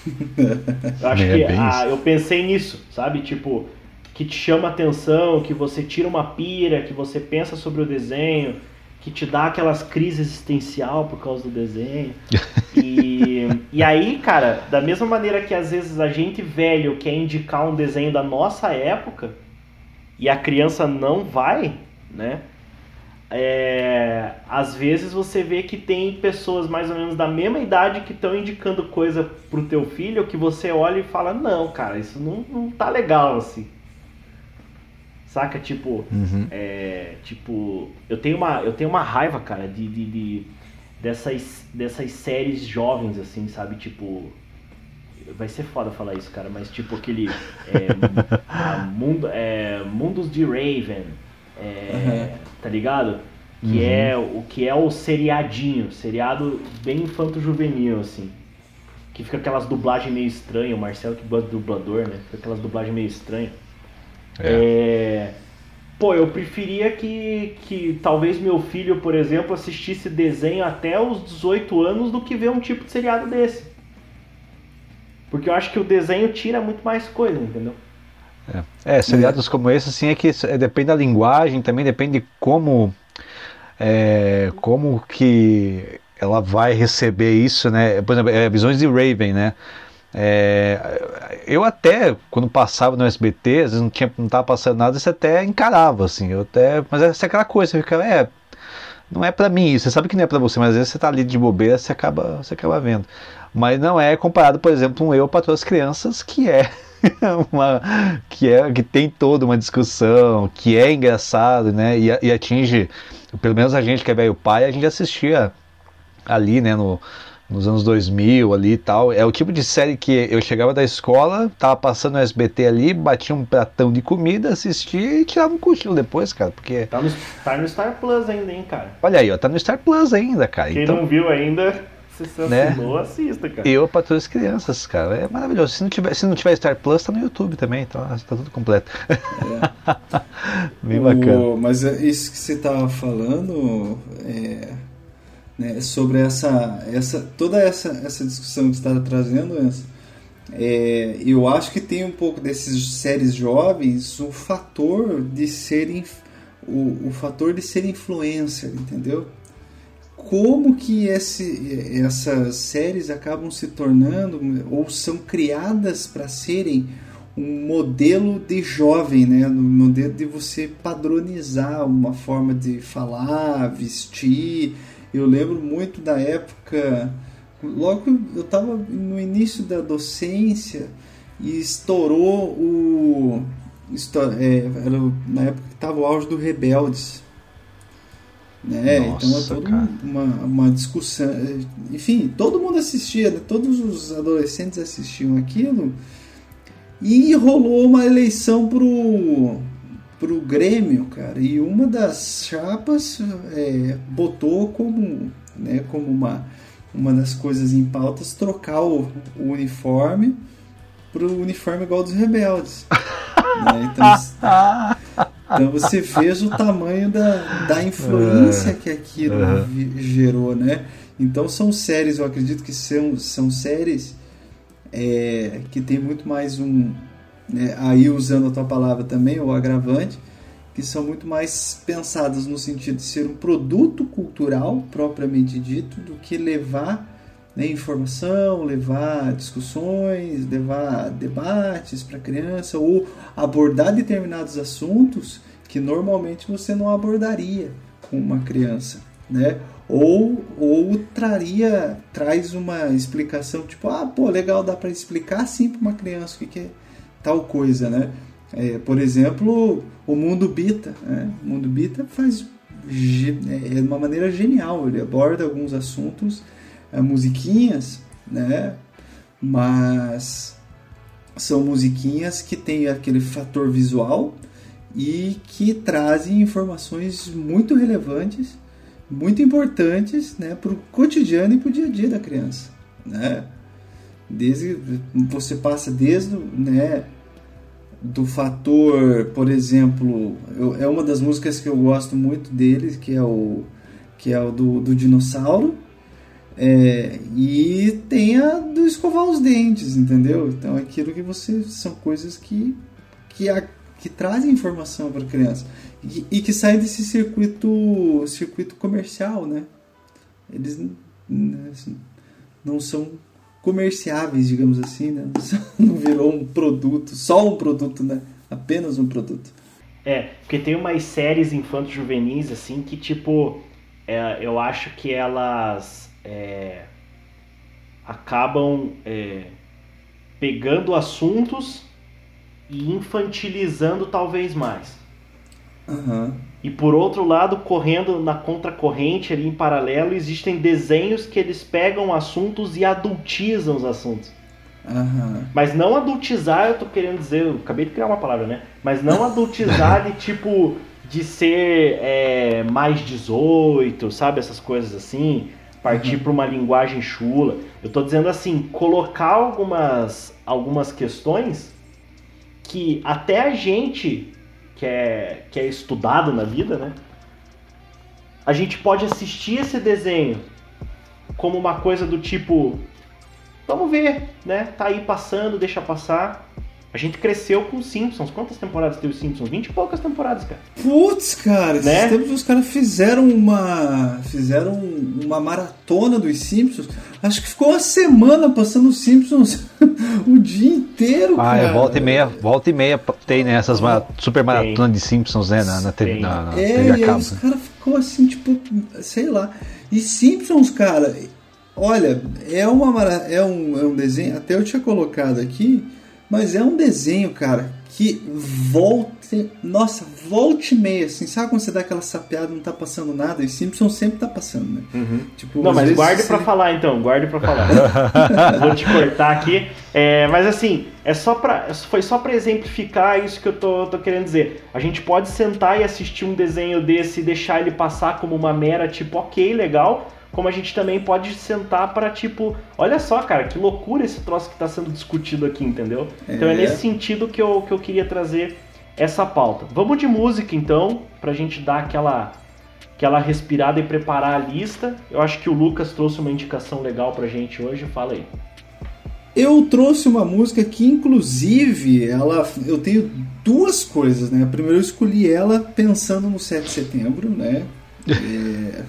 Eu acho É, que isso. eu pensei nisso, sabe? Tipo, que te chama atenção, que você tira uma pira, que você pensa sobre o desenho, que te dá aquelas crises existencial por causa do desenho. E, e aí, cara, da mesma maneira que às vezes a gente velho quer indicar um desenho da nossa época e a criança não vai, né? É, às vezes você vê que tem pessoas mais ou menos da mesma idade que estão indicando coisa pro teu filho que você olha e fala, não, cara, isso não, não tá legal assim. Saca? Tipo, Uhum. é, tipo, eu tenho uma, eu tenho uma raiva, cara, de, de, de- dessas, dessas séries jovens, assim, sabe? Tipo, vai ser foda falar isso, cara, mas tipo aquele é, a mundo, é, Mundos de Raven, é, tá ligado? Que é o que é o seriadinho, seriado bem infanto-juvenil, assim. Que fica aquelas dublagens meio estranhas, o Marcelo que dublador, né? Fica aquelas dublagens meio estranhas. É, Pô, eu preferia que, que talvez meu filho, por exemplo, assistisse desenho até os 18 anos do que ver um tipo de seriado desse. Porque eu acho que o desenho tira muito mais coisa, entendeu? É, seriados como esse, assim, é que é, depende da linguagem, também depende de como, é, como que ela vai receber isso, né? Por exemplo, é, Visões de Raven, né? É, eu até, quando passava no SBT, às vezes não, tinha, não tava passando nada, você até encarava, assim, eu até, mas essa é aquela coisa, você fica, é, não é para mim, você sabe que não é para você, mas às vezes você tá ali de bobeira, você acaba, você acaba vendo. Mas não é comparado, por exemplo, um Eu para as Crianças, que é uma, que é que tem toda uma discussão, que é engraçado, né? E, e atinge, pelo menos a gente que é velho pai, a gente assistia ali, né, no, nos anos 2000 ali e tal. É o tipo de série que eu chegava da escola, tava passando no SBT ali, batia um pratão de comida, assistia e tirava um cochilo depois, cara, porque... Tá no, tá no Star Plus ainda, hein, cara? Olha aí, ó, tá no Star Plus ainda, cara. Quem então, não viu ainda, se você Né? assinou, assista, cara. Eu para todas as crianças, cara. É maravilhoso. Se não tiver, se não tiver Star Plus, tá no YouTube também, então tá tudo completo. Bem bacana. O- mas é isso que você estava falando é, né, sobre essa, essa toda essa, essa discussão que está trazendo, Enzo, é, eu acho que tem um pouco desses séries jovens o fator de serem o, o fator de ser influencer, entendeu? Como que esse, essas séries acabam se tornando ou são criadas para serem um modelo de jovem, né? Um modelo de você padronizar uma forma de falar, vestir. Eu lembro muito da época, logo eu estava no início da docência e estourou o. é, era na época que estava o auge do Rebeldes. Né? então é Nossa, toda cara. uma, uma discussão. Enfim, todo mundo assistia, né? todos os adolescentes assistiam aquilo. E rolou uma eleição pro, pro Grêmio, cara. E uma das chapas é, botou como, né, como uma, uma das coisas em pautas trocar o, o uniforme pro uniforme igual dos rebeldes. né? Então, então você veja o tamanho da, da influência que aquilo Uhum. gerou, né? Então são séries, eu acredito que são, são séries é, que tem muito mais um, né, aí usando a tua palavra também, o agravante, que são muito mais pensadas no sentido de ser um produto cultural propriamente dito, do que levar né, informação, levar discussões, levar debates para a criança, ou abordar determinados assuntos que normalmente você não abordaria com uma criança, né? Ou, ou traria, traz uma explicação tipo, ah, pô, legal, dá para explicar assim para uma criança o que, que é tal coisa, né? É, por exemplo, o mundo Bita, né? O mundo Bita faz ge- é de uma maneira genial, ele aborda alguns assuntos, é, musiquinhas, né? Mas são musiquinhas que têm aquele fator visual e que trazem informações muito relevantes, muito importantes, né, para o cotidiano e para o dia a dia da criança, né? Desde você passa desde, né, do fator, por exemplo, eu- é uma das músicas que eu gosto muito deles, que é o que é o do, do dinossauro. É, e tem a do escovar os dentes, entendeu? Então aquilo que você são coisas que que, a, que trazem informação para a criança e, e que saem desse circuito circuito comercial, né? Eles n- não são comerciáveis, digamos assim, né? Não virou um produto, só um produto, né? Apenas um produto. É, porque tem umas séries infantos juvenis assim que tipo, é, eu acho que elas é, acabam é, pegando assuntos e infantilizando talvez mais. Aham. E por outro lado, correndo na contracorrente ali em paralelo, existem desenhos que eles pegam assuntos e adultizam os assuntos. Aham. Mas não adultizar, eu tô querendo dizer, eu acabei de criar uma palavra, né? Mas não adultizar de tipo de ser é, mais 18, sabe? Essas coisas assim, partir para uma linguagem chula. Eu tô dizendo assim, colocar algumas, algumas questões que até a gente que é, que é estudado na vida, né? A gente pode assistir esse desenho como uma coisa do tipo, vamos ver, né? Tá aí passando, deixa passar. A gente cresceu com os Simpsons. Quantas temporadas teve os Simpsons? 20 e poucas temporadas, cara. Putz, cara, esses Né? tempos os caras fizeram uma. Fizeram uma maratona dos Simpsons. Acho que ficou uma semana passando os Simpsons o dia inteiro, Ah, cara. é, volta e meia, volta e meia tem né, essas mara- super maratonas de Simpsons, né? Na, na, TV, na, na É, TV e a aí cabo. os caras ficou assim, tipo, sei lá. E Simpsons, cara, olha, é uma mara- é um, é um desenho, até eu tinha colocado aqui, mas é um desenho, cara, que volte, nossa, volte e meia, assim, sabe quando você dá aquela sapeada e não tá passando nada? E Simpsons sempre tá passando, né? Tipo, Não, mas guarde você- pra falar então, guarde pra falar. Vou te cortar aqui. É, mas assim, é só pra, foi só pra exemplificar isso que eu tô, tô querendo dizer. A gente pode sentar e assistir um desenho desse e deixar ele passar como uma mera, tipo, ok, legal. Como a gente também pode sentar pra, tipo, olha só, cara, que loucura esse troço que tá sendo discutido aqui, entendeu? Então é É. nesse sentido que eu, que eu queria trazer essa pauta. Vamos de música então, pra gente dar aquela aquela respirada e preparar a lista. Eu acho que o Lucas trouxe uma indicação legal pra gente hoje, fala aí. Eu trouxe uma música que, inclusive, ela, eu tenho duas coisas, né? Primeiro, eu escolhi ela pensando no 7 de setembro, né? É,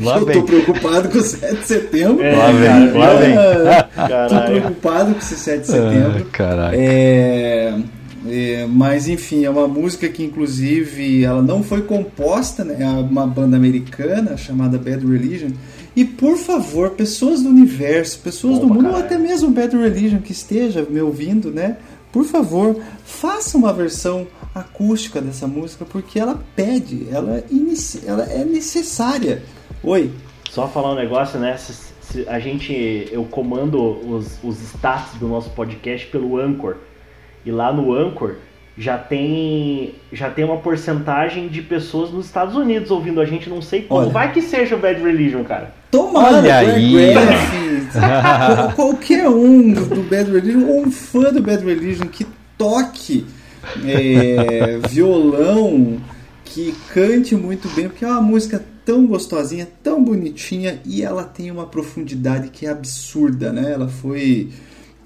Lá eu tô vem. preocupado com o 7 de setembro. É, Lá vem, lá vem. É, tô preocupado com esse 7 de setembro. Ah, Caraca. É, é, mas enfim, é uma música que inclusive ela não foi composta, né? É uma banda americana chamada Bad Religion. E por favor, pessoas do universo, pessoas Bom do mundo, ou até mesmo Bad Religion que esteja me ouvindo, né? Por favor, faça uma versão acústica dessa música, porque ela pede, ela, ela é necessária. Oi. Só falar um negócio, né? Se- se a gente, eu comando os, os stats do nosso podcast pelo Anchor. E lá no Anchor já tem já tem uma porcentagem de pessoas nos Estados Unidos ouvindo a gente, não sei como. Olha. Vai que seja o Bad Religion, cara. Tomara, Olha Greg aí. Qualquer um do Bad Religion ou um fã do Bad Religion que toque é, violão, que cante muito bem, porque é uma música tão gostosinha, tão bonitinha e ela tem uma profundidade que é absurda, né? Ela foi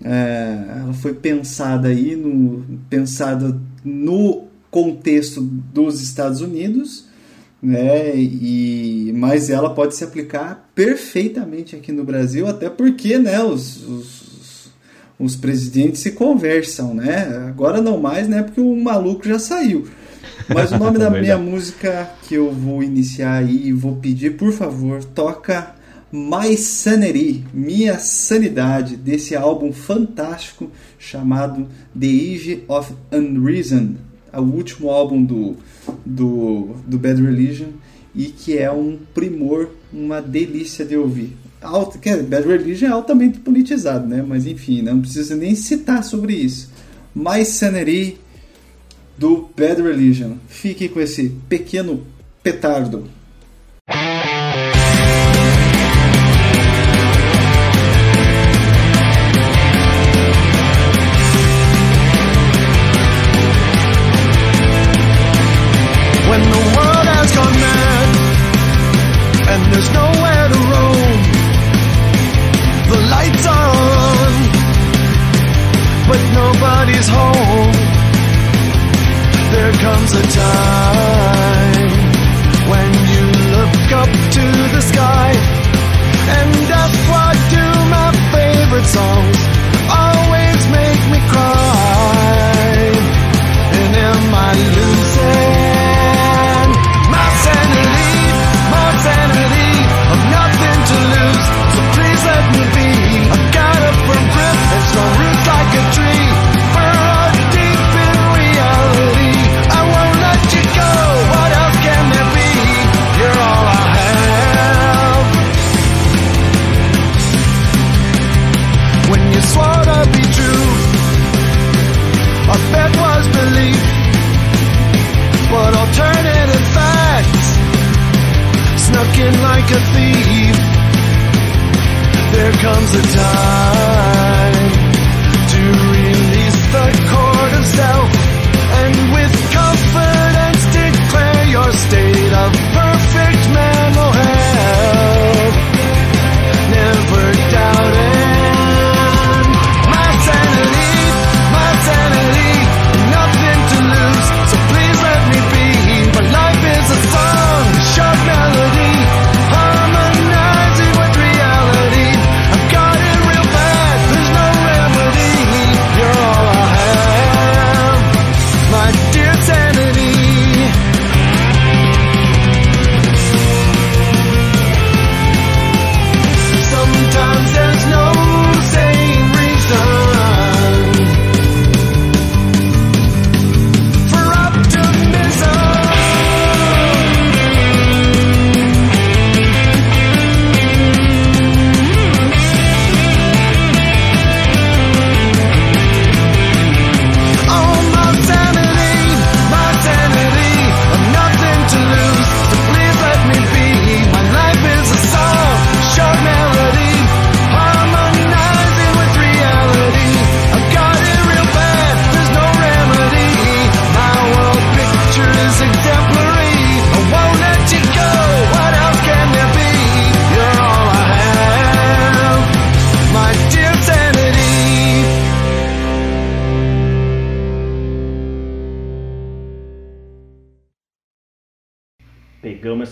é, ela foi pensada aí no pensada no contexto dos Estados Unidos né? E mas ela pode se aplicar perfeitamente aqui no Brasil, até porque, né? Os, os, os presidentes se conversam, né? Agora não mais, né? Porque o maluco já saiu. Mas o nome da minha música que eu vou iniciar aí e vou pedir, por favor, toca My Sanity, Minha Sanidade, desse álbum fantástico chamado The Age of Unreason, o último álbum do, do, do Bad Religion e que é um primor, uma delícia de ouvir. Quer dizer, Bad Religion é altamente politizado, né? Mas enfim, não precisa nem citar sobre isso. My Sanity do Bad Religion. Fique com esse pequeno petardo.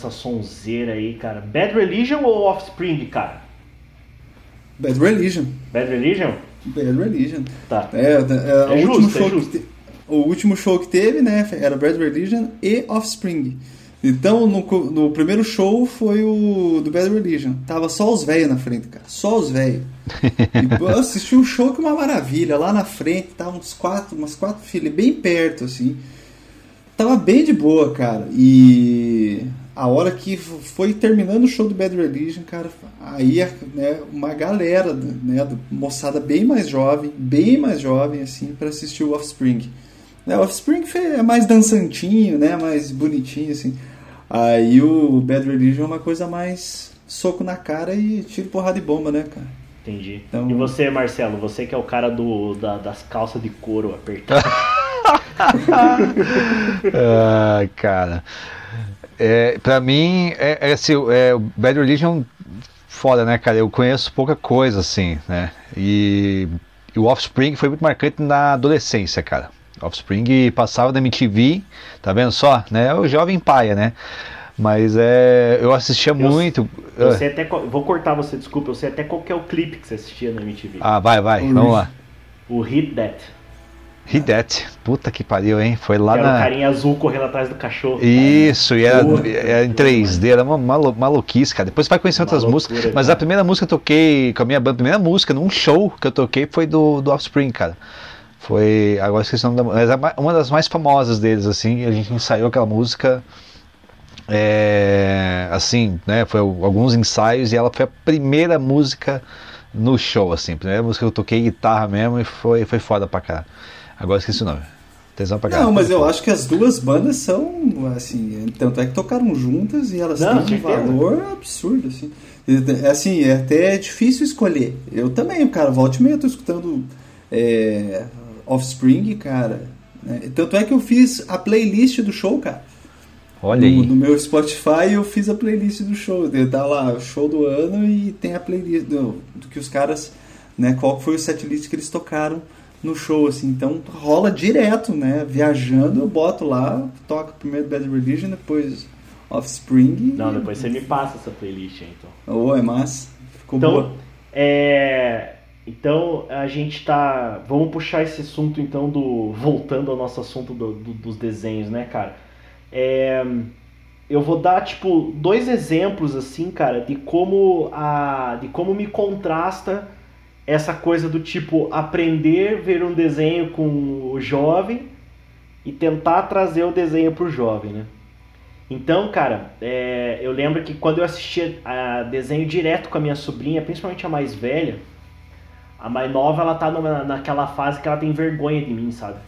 Essa sonzeira aí, cara. Bad Religion ou Offspring, cara? Bad Religion. Bad Religion? Bad Religion. Tá. É, é, É o, último justo, é show te- o último show que teve, né, era Bad Religion e Offspring. Então, no, no primeiro show foi o do Bad Religion. Tava só os velhos na frente, cara. Só os velhos. E, eu assisti um show que é uma maravilha. Lá na frente, tava uns quatro, umas quatro filas, bem perto, assim. Tava bem de boa, cara. E a hora que foi terminando o show do Bad Religion, cara, aí né, uma galera, né, do- moçada bem mais jovem, bem mais jovem, assim, para assistir o Offspring. Né, o Offspring é mais dançantinho, né, mais bonitinho, assim. Aí o Bad Religion é uma coisa mais soco na cara e tiro porrada de bomba, né, cara? Entendi. Então- E você, Marcelo? Você que é o cara do, da- das calças de couro apertadas. Ah, cara. É, pra mim, é, é, assim, é, o Bad Religion, foda, né, cara? Eu conheço pouca coisa, assim, né? E, e o Offspring foi muito marcante na adolescência, cara. Offspring passava na MTV, tá vendo só? Né? É o jovem paia, né? Mas é, eu assistia muito. Eu sei até vou cortar você, desculpa. Eu sei até qual que é o clipe que você assistia na MTV. Ah, vai, vai, vamos lá. O Hit That. That. Puta que pariu, hein? Foi lá que era na. carinha azul correndo atrás do cachorro. Isso, e era, era em que 3D, era uma malu- maluquice, cara. Depois você vai conhecer outras loucura, músicas. Mas cara. a primeira música que eu toquei com a minha banda, a primeira música num show que eu toquei foi do, do Offspring, cara. Foi. Agora esqueci o nome da mas ma- uma das mais famosas deles, assim. A gente ensaiou aquela música. é, assim, né? Foi alguns ensaios e ela foi a primeira música no show, assim. Primeira música que eu toquei guitarra mesmo e foi, foi foda pra caralho. Agora esqueci o nome. Tesão pra caralho. Não, mas eu acho que as duas bandas são, assim, tanto é que tocaram juntas e elas Não, têm um valor absurdo, assim. Assim, é até difícil escolher. Eu também, cara, volta e meia eu tô escutando é, Offspring, cara. né? Tanto é que eu fiz a playlist do show, cara. Olha no, aí. no meu Spotify eu fiz a playlist do show. Tá lá, o show do ano e tem a playlist do, do que os caras, né? Qual foi o setlist que eles tocaram no show, assim. Então rola direto, né? Viajando, eu boto lá, toco primeiro Bad Religion, depois Offspring. Não, e- depois você me passa essa playlist aí, então. Oh, é massa. Ficou Então, boa. é, então a gente tá. Vamos puxar esse assunto então do. Voltando ao nosso assunto do- do- dos desenhos, né, cara? É, eu vou dar, tipo, dois exemplos, assim, cara, de como a. de como me contrasta essa coisa do tipo aprender ver um desenho com o jovem e tentar trazer o desenho pro jovem, né? Então, cara, é, eu lembro que quando eu assistia a desenho direto com a minha sobrinha, principalmente a mais velha, a mais nova, ela tá numa- naquela fase que ela tem vergonha de mim, sabe?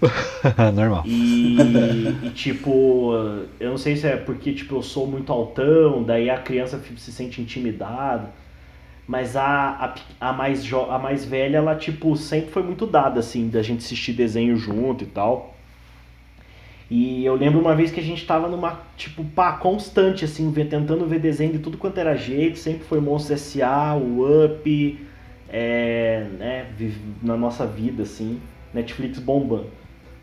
Normal. E, e, tipo, eu não sei se é porque tipo, eu sou muito altão, daí a criança se sente intimidada. Mas a, a, a mais, jo- a mais velha, ela tipo, sempre foi muito dada, assim, da gente assistir desenho junto e tal. E eu lembro uma vez que a gente tava numa, tipo, pá, constante, assim, tentando ver desenho de tudo quanto era jeito. Sempre foi Monstros S.A., o Up, é, né, na nossa vida, assim, Netflix bombando.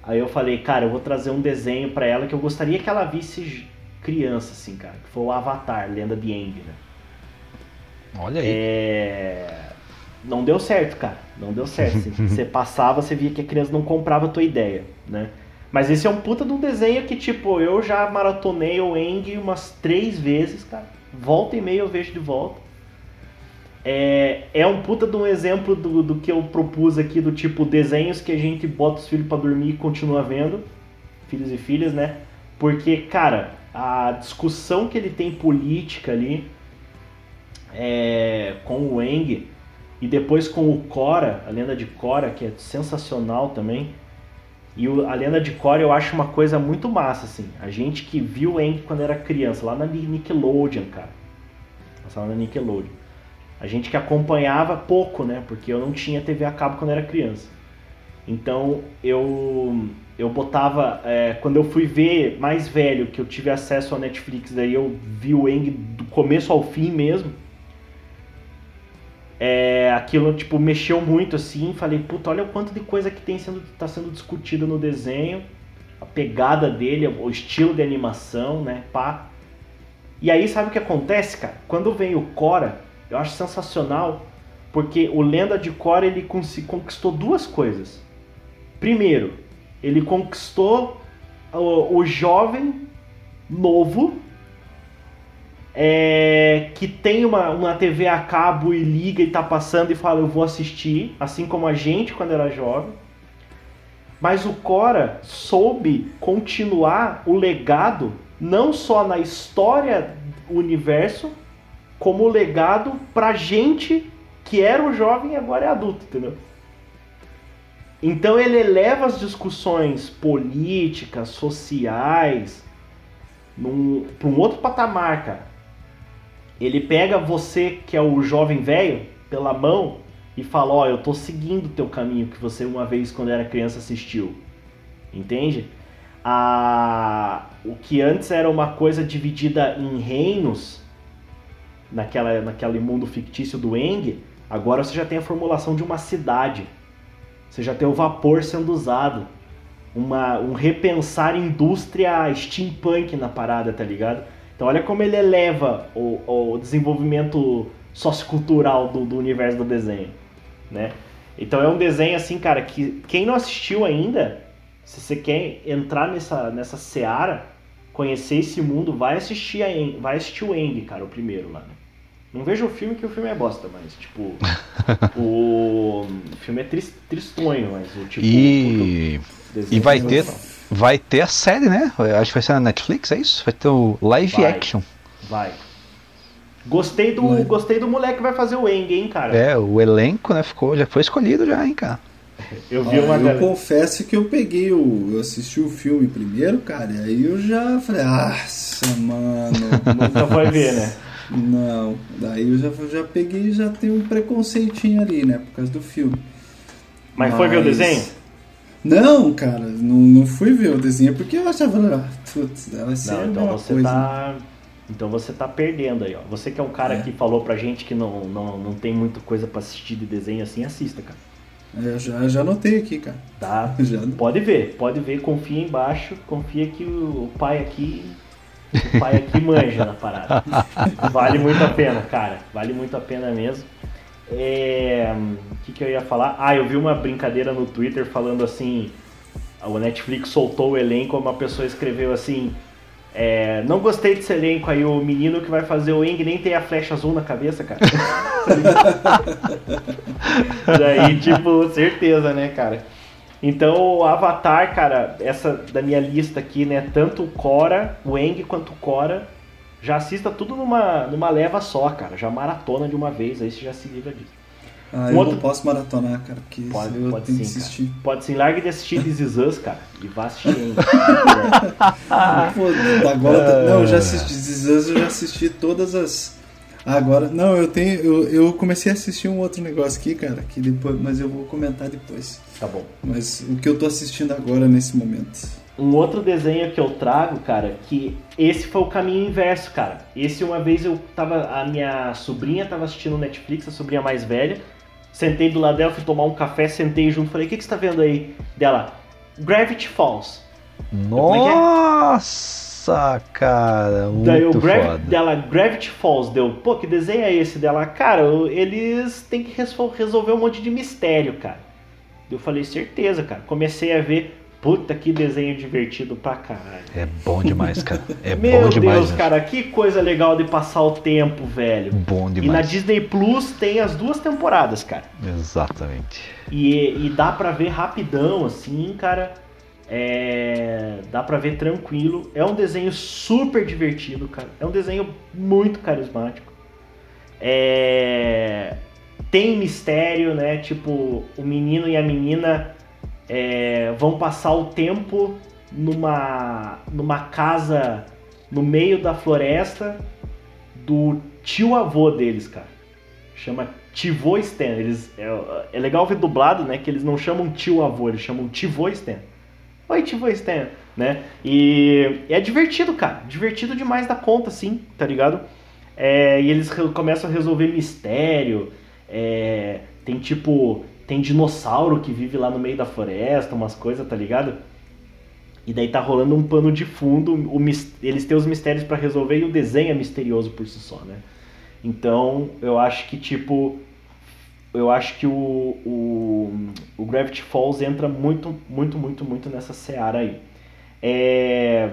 Aí eu falei, cara, eu vou trazer um desenho pra ela que eu gostaria que ela visse criança, assim, cara. Que foi o Avatar, Lenda de Aang, né? Olha aí. É... Não deu certo, cara. Não deu certo. Você passava, você via que a criança não comprava a tua ideia, né? Mas esse é um puta de um desenho que, tipo, eu já maratonei o Eng umas três vezes, cara. Volta e meia eu vejo de volta. É, é um puta de um exemplo do, do que eu propus aqui, do tipo desenhos que a gente bota os filhos pra dormir e continua vendo. Filhos e filhas, né? Porque, cara, a discussão que ele tem política ali é, com o Eng e depois com o Cora, a lenda de Cora, que é sensacional também. E o- a lenda de Cora eu acho uma coisa muito massa, assim. A gente que viu o Eng quando era criança, lá na Nickelodeon, cara. Passava na Nickelodeon. A gente que acompanhava pouco, né? Porque eu não tinha TV a cabo quando era criança. Então eu eu botava é, quando eu fui ver mais velho que eu tive acesso ao Netflix daí eu vi o Eng do começo ao fim mesmo é, aquilo tipo mexeu muito assim falei puta olha o quanto de coisa que tem sendo tá sendo discutida no desenho a pegada dele o estilo de animação né pá E aí, sabe o que acontece, cara? Quando vem o Cora, eu acho sensacional, porque o Lenda de Cora ele conquistou duas coisas. Primeiro, ele conquistou o, o jovem novo é, que tem uma, uma TV a cabo e liga e tá passando e fala eu vou assistir, assim como a gente quando era jovem. Mas o Cora soube continuar o legado não só na história do universo, como o legado pra gente que era o jovem e agora é adulto, entendeu? Então ele eleva as discussões políticas, sociais, para um outro patamar, cara. Ele pega você, que é o jovem velho, pela mão e fala: Ó, eu tô seguindo o teu caminho que você uma vez, quando era criança, assistiu. Entende? A... O que antes era uma coisa dividida em reinos, naquela, naquele mundo fictício do Eng, agora você já tem a formulação de uma cidade. Você já tem o vapor sendo usado. Uma, um repensar indústria steampunk na parada, tá ligado? Então olha como ele eleva o, o desenvolvimento sociocultural do, do universo do desenho, né? Então é um desenho assim, cara, que quem não assistiu ainda, se você quer entrar nessa, nessa seara, conhecer esse mundo, vai assistir, a, Eng- vai assistir o Eng, cara, o primeiro lá, né? Não veja o filme que o filme é bosta, mas tipo. o filme é tris, tristonho, mas o tipo. E, o e vai é ter. Vai ter a série, né? Eu Acho que vai ser na Netflix, é isso? Vai ter o live Vai. action. Vai. Gostei do, Vai. gostei do moleque que vai fazer o Eng, hein, cara. É, o elenco, né? Ficou, já foi escolhido já, hein, cara. Eu vi uma eu galera. confesso que eu peguei o. Eu assisti o filme primeiro, cara, e aí eu já falei, nossa, mano. Nunca vai ver, né? Não, daí eu já, já peguei e já tenho um preconceitinho ali, né? Por causa do filme. Mas, foi ver o Mas- desenho? Não, cara, não, não fui ver o desenho porque eu achava, ah, putz, vai ser Não, então você coisa. tá. Então você tá perdendo aí, ó. Você que é um cara É. que falou pra gente que não, não, não tem muita coisa pra assistir de desenho assim, assista, cara. Eu já, já anotei aqui, cara. Tá? Já. Pode ver, pode ver, confia embaixo, confia que o o pai aqui. O pai aqui manja na parada. Vale muito a pena, cara. Vale muito a pena mesmo. É, O que, que eu ia falar? Ah, eu vi uma brincadeira no Twitter falando assim. O Netflix soltou o elenco, uma pessoa escreveu assim. é, não gostei desse elenco aí, o menino que vai fazer o Eng nem tem a flecha azul na cabeça, cara. Daí, tipo, certeza, né, cara? Então, o Avatar, cara, essa da minha lista aqui, né? Tanto o Cora, o Eng quanto o Cora, já assista tudo numa, numa leva só, cara. Já maratona de uma vez, aí você já se livra disso. Ah, Um eu outro- não posso maratonar, cara, porque Pode, eu pode tenho sim, que assistir. cara. Pode sim, largue de assistir This Is Us, cara, e vá assistir Eng. Pô, agora, não, eu já assisti, This Is Us, eu já assisti todas as. Ah, Agora, não, eu tenho, eu, eu comecei a assistir um outro negócio aqui, cara, que depois, mas eu vou comentar depois. Tá bom. Mas o que eu tô assistindo agora nesse momento. Um outro desenho que eu trago, cara, que esse foi o caminho inverso, cara. Esse uma vez eu tava. A minha sobrinha tava assistindo Netflix, a sobrinha mais velha. Sentei do lado dela, fui tomar um café, sentei junto, falei, o que, que você tá vendo aí? Dela, Gravity Falls. É é? Nossa, cara, Daí o muito Gravi- foda. dela, Gravity Falls, deu, pô, que desenho é esse? Dela, cara, eles têm que resol- resolver um monte de mistério, cara. Eu falei, certeza, cara. Comecei a ver, puta que desenho divertido pra caralho. É bom demais, cara. É Meu bom demais. Deus, né? cara, que coisa legal de passar o tempo, velho. Bom E na demais. Disney Plus tem as duas temporadas, cara. Exatamente. E, e dá pra ver rapidão, assim, cara. É, dá pra ver tranquilo. É um desenho super divertido, cara. É um desenho muito carismático. É, tem mistério, né? Tipo, o menino e a menina é, vão passar o tempo numa, numa casa no meio da floresta do tio avô deles, cara. Chama Tivô Stan. Eles, é, é legal ver dublado, né? Que eles não chamam tio avô, eles chamam Tivô Stan. Oi, Tivô Stan, né? E é divertido, cara. Divertido demais da conta, assim, tá ligado? É, e eles começam a resolver mistério. é, tem tipo. Tem dinossauro que vive lá no meio da floresta, umas coisas, tá ligado? E daí tá rolando um pano de fundo, o eles têm os mistérios pra resolver e o desenho é misterioso por si só, né? Então, eu acho que tipo eu acho que o, o, o Gravity Falls entra muito, muito, muito, muito nessa seara aí. É...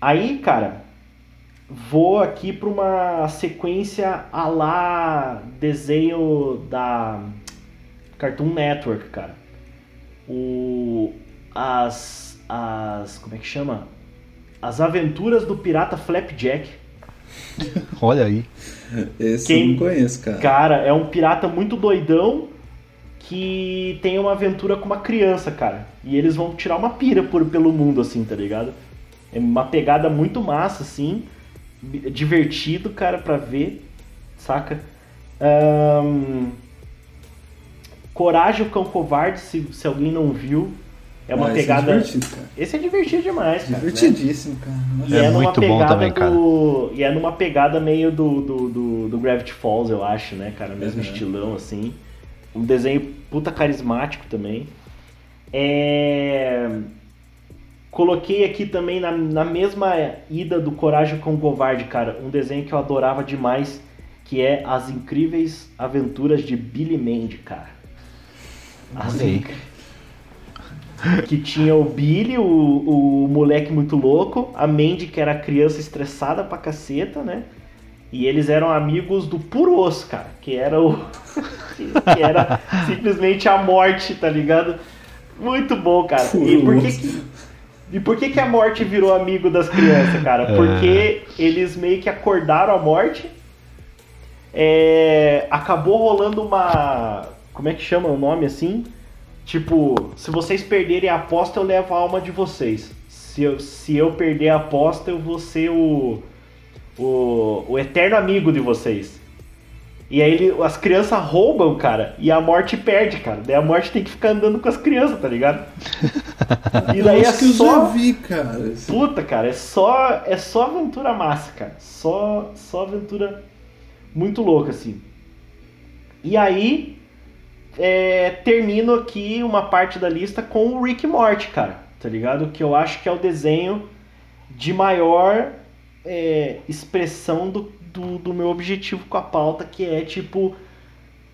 Aí, cara, vou aqui para uma sequência a lá desenho da Cartoon Network, cara. O as as como é que chama? As Aventuras do Pirata Flapjack. Olha aí. Esse Quem- eu não conheço, cara. Cara, é um pirata muito doidão que tem uma aventura com uma criança, cara. E eles vão tirar uma pira por, pelo mundo, assim, tá ligado? É uma pegada muito massa, assim. Divertido, cara, pra ver. Saca? Ahn, Coragem, o Cão Covarde, se, se alguém não viu. É uma Ah, esse pegada. É divertido, cara. Esse é divertido demais, cara. né? Divertidíssimo, cara. Nossa. E É é, numa muito bom pegada também, cara. do. E é numa pegada meio do, do, do, do Gravity Falls, eu acho, né, cara? Mesmo Uhum. estilão, assim. Um desenho puta carismático também. É... Coloquei aqui também na, na mesma ida do Coragem com o Covarde, cara, um desenho que eu adorava demais, que é As Incríveis Aventuras de Billy Mandy, cara. As Olha aí. Inc- que tinha o Billy, o, o moleque muito louco, a Mandy, que era criança estressada pra caceta, né? E eles eram amigos do puro osso, cara, que era o. que era simplesmente a morte, tá ligado? Muito bom, cara. E por que, que- e por que, que a morte virou amigo das crianças, cara? Porque eles meio que acordaram a morte. é, acabou rolando uma. Como é que chama o nome assim? Tipo, se vocês perderem a aposta, eu levo a alma de vocês. Se eu, se eu perder a aposta, eu vou ser o, o, o eterno amigo de vocês. E aí ele- as crianças roubam, cara, e a morte perde, cara. Daí a morte tem que ficar andando com as crianças, tá ligado? E daí eu é que eu já só. vi, cara. Puta, cara, é só, é só aventura massa, cara. Só, só aventura muito louca, assim. E aí, é, termino aqui uma parte da lista com o Rick Morty, cara. Tá ligado? Que eu acho que é o desenho de maior é, expressão do, do, do meu objetivo com a pauta, que é tipo,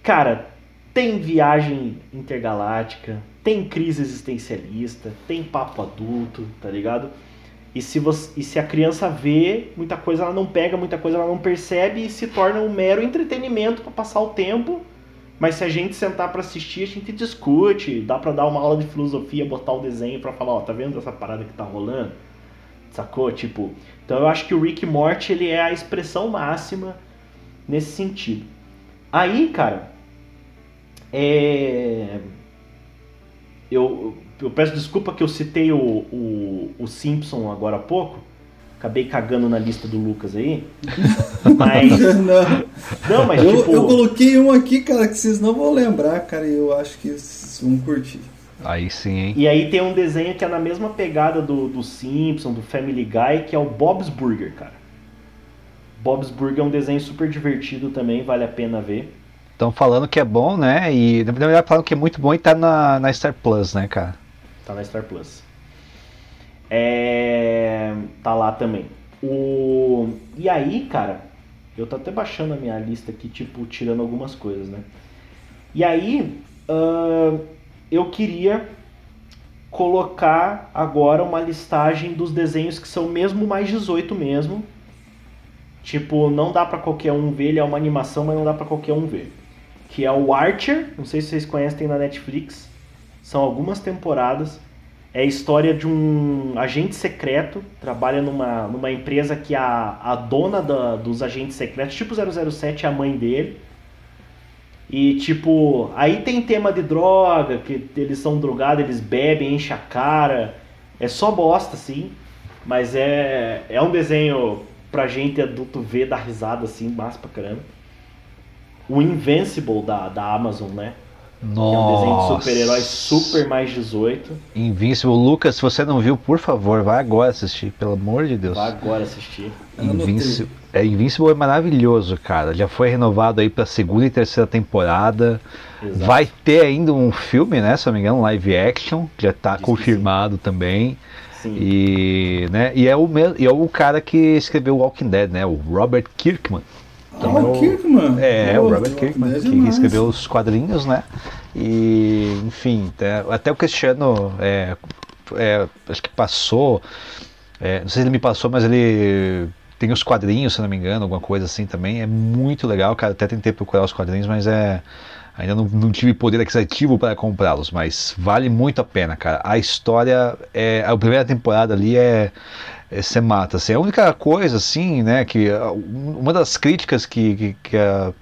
cara, tem viagem intergaláctica, tem crise existencialista, tem papo adulto, tá ligado? E se, você, e se a criança vê, muita coisa ela não pega, muita coisa ela não percebe e se torna um mero entretenimento para passar o tempo. Mas se a gente sentar para assistir, a gente discute, dá para dar uma aula de filosofia, botar o desenho para falar, ó, tá vendo essa parada que tá rolando? Sacou? Tipo, então eu acho que o Rick Morty ele é a expressão máxima nesse sentido. Aí, cara, é eu, eu peço desculpa que eu citei o, o, o Simpson agora há pouco. Acabei cagando na lista do Lucas aí. Mas. Não, Não, mas eu, tipo. eu coloquei um aqui, cara, que vocês não vão lembrar, cara, e eu acho que vocês vão curtir. Aí sim, hein? E aí tem um desenho que é na mesma pegada do, do Simpson, do Family Guy, que é o Bob's Burger, cara. Bob's Burger é um desenho super divertido também, vale a pena ver. Estão falando que é bom, né? E na verdade falando que é muito bom e tá na, na Star Plus, né, cara? Tá na Star Plus. É... Tá lá também. O... E aí, cara, eu tô até baixando a minha lista aqui, tipo, tirando algumas coisas, né? E aí, ahn, eu queria colocar agora uma listagem dos desenhos que são mesmo mais 18 mesmo. Tipo, não dá pra qualquer um ver, ele é uma animação, mas não dá pra qualquer um ver. Que é o Archer, não sei se vocês conhecem, na Netflix. São algumas temporadas. É a história de um agente secreto, trabalha numa, numa empresa que a, a dona da- dos agentes secretos, tipo 007, é a mãe dele. E tipo, aí tem tema de droga, que eles são drogados, eles bebem, enchem a cara. É só bosta, assim. Mas é, é um desenho pra gente adulto ver, dar risada, assim, massa pra caramba. O Invincible da, da Amazon, né? Que é um desenho de Nossa. super-herói super mais 18. Invincible. Lucas, se você não viu, por favor, vai agora assistir, pelo amor de Deus. Vá agora assistir. Anotei. Invincible, é, Invincible é maravilhoso, cara. Já foi renovado aí pra segunda e terceira temporada. Exato. Vai ter ainda um filme, né? Se eu não me engano, um live action. Já tá Diz confirmado também. Sim. E, né, e, é o mesmo, e é o cara que escreveu Walking Dead, né? O Robert Kirkman. Ah, o Kirkman. É, o Robert Walking Kirkman, é que escreveu os quadrinhos, né? E, enfim, até, o Cristiano, é, é, acho que passou, é, não sei se ele me passou, mas ele tem os quadrinhos, se não me engano, alguma coisa assim também. É muito legal, cara. Até tentei procurar os quadrinhos, mas é. Ainda não, não tive poder aquisitivo para comprá-los, mas vale muito a pena, cara. A história, é, a primeira temporada ali é, é você mata. Assim, a única coisa, assim, né, que uma das críticas que, que, que a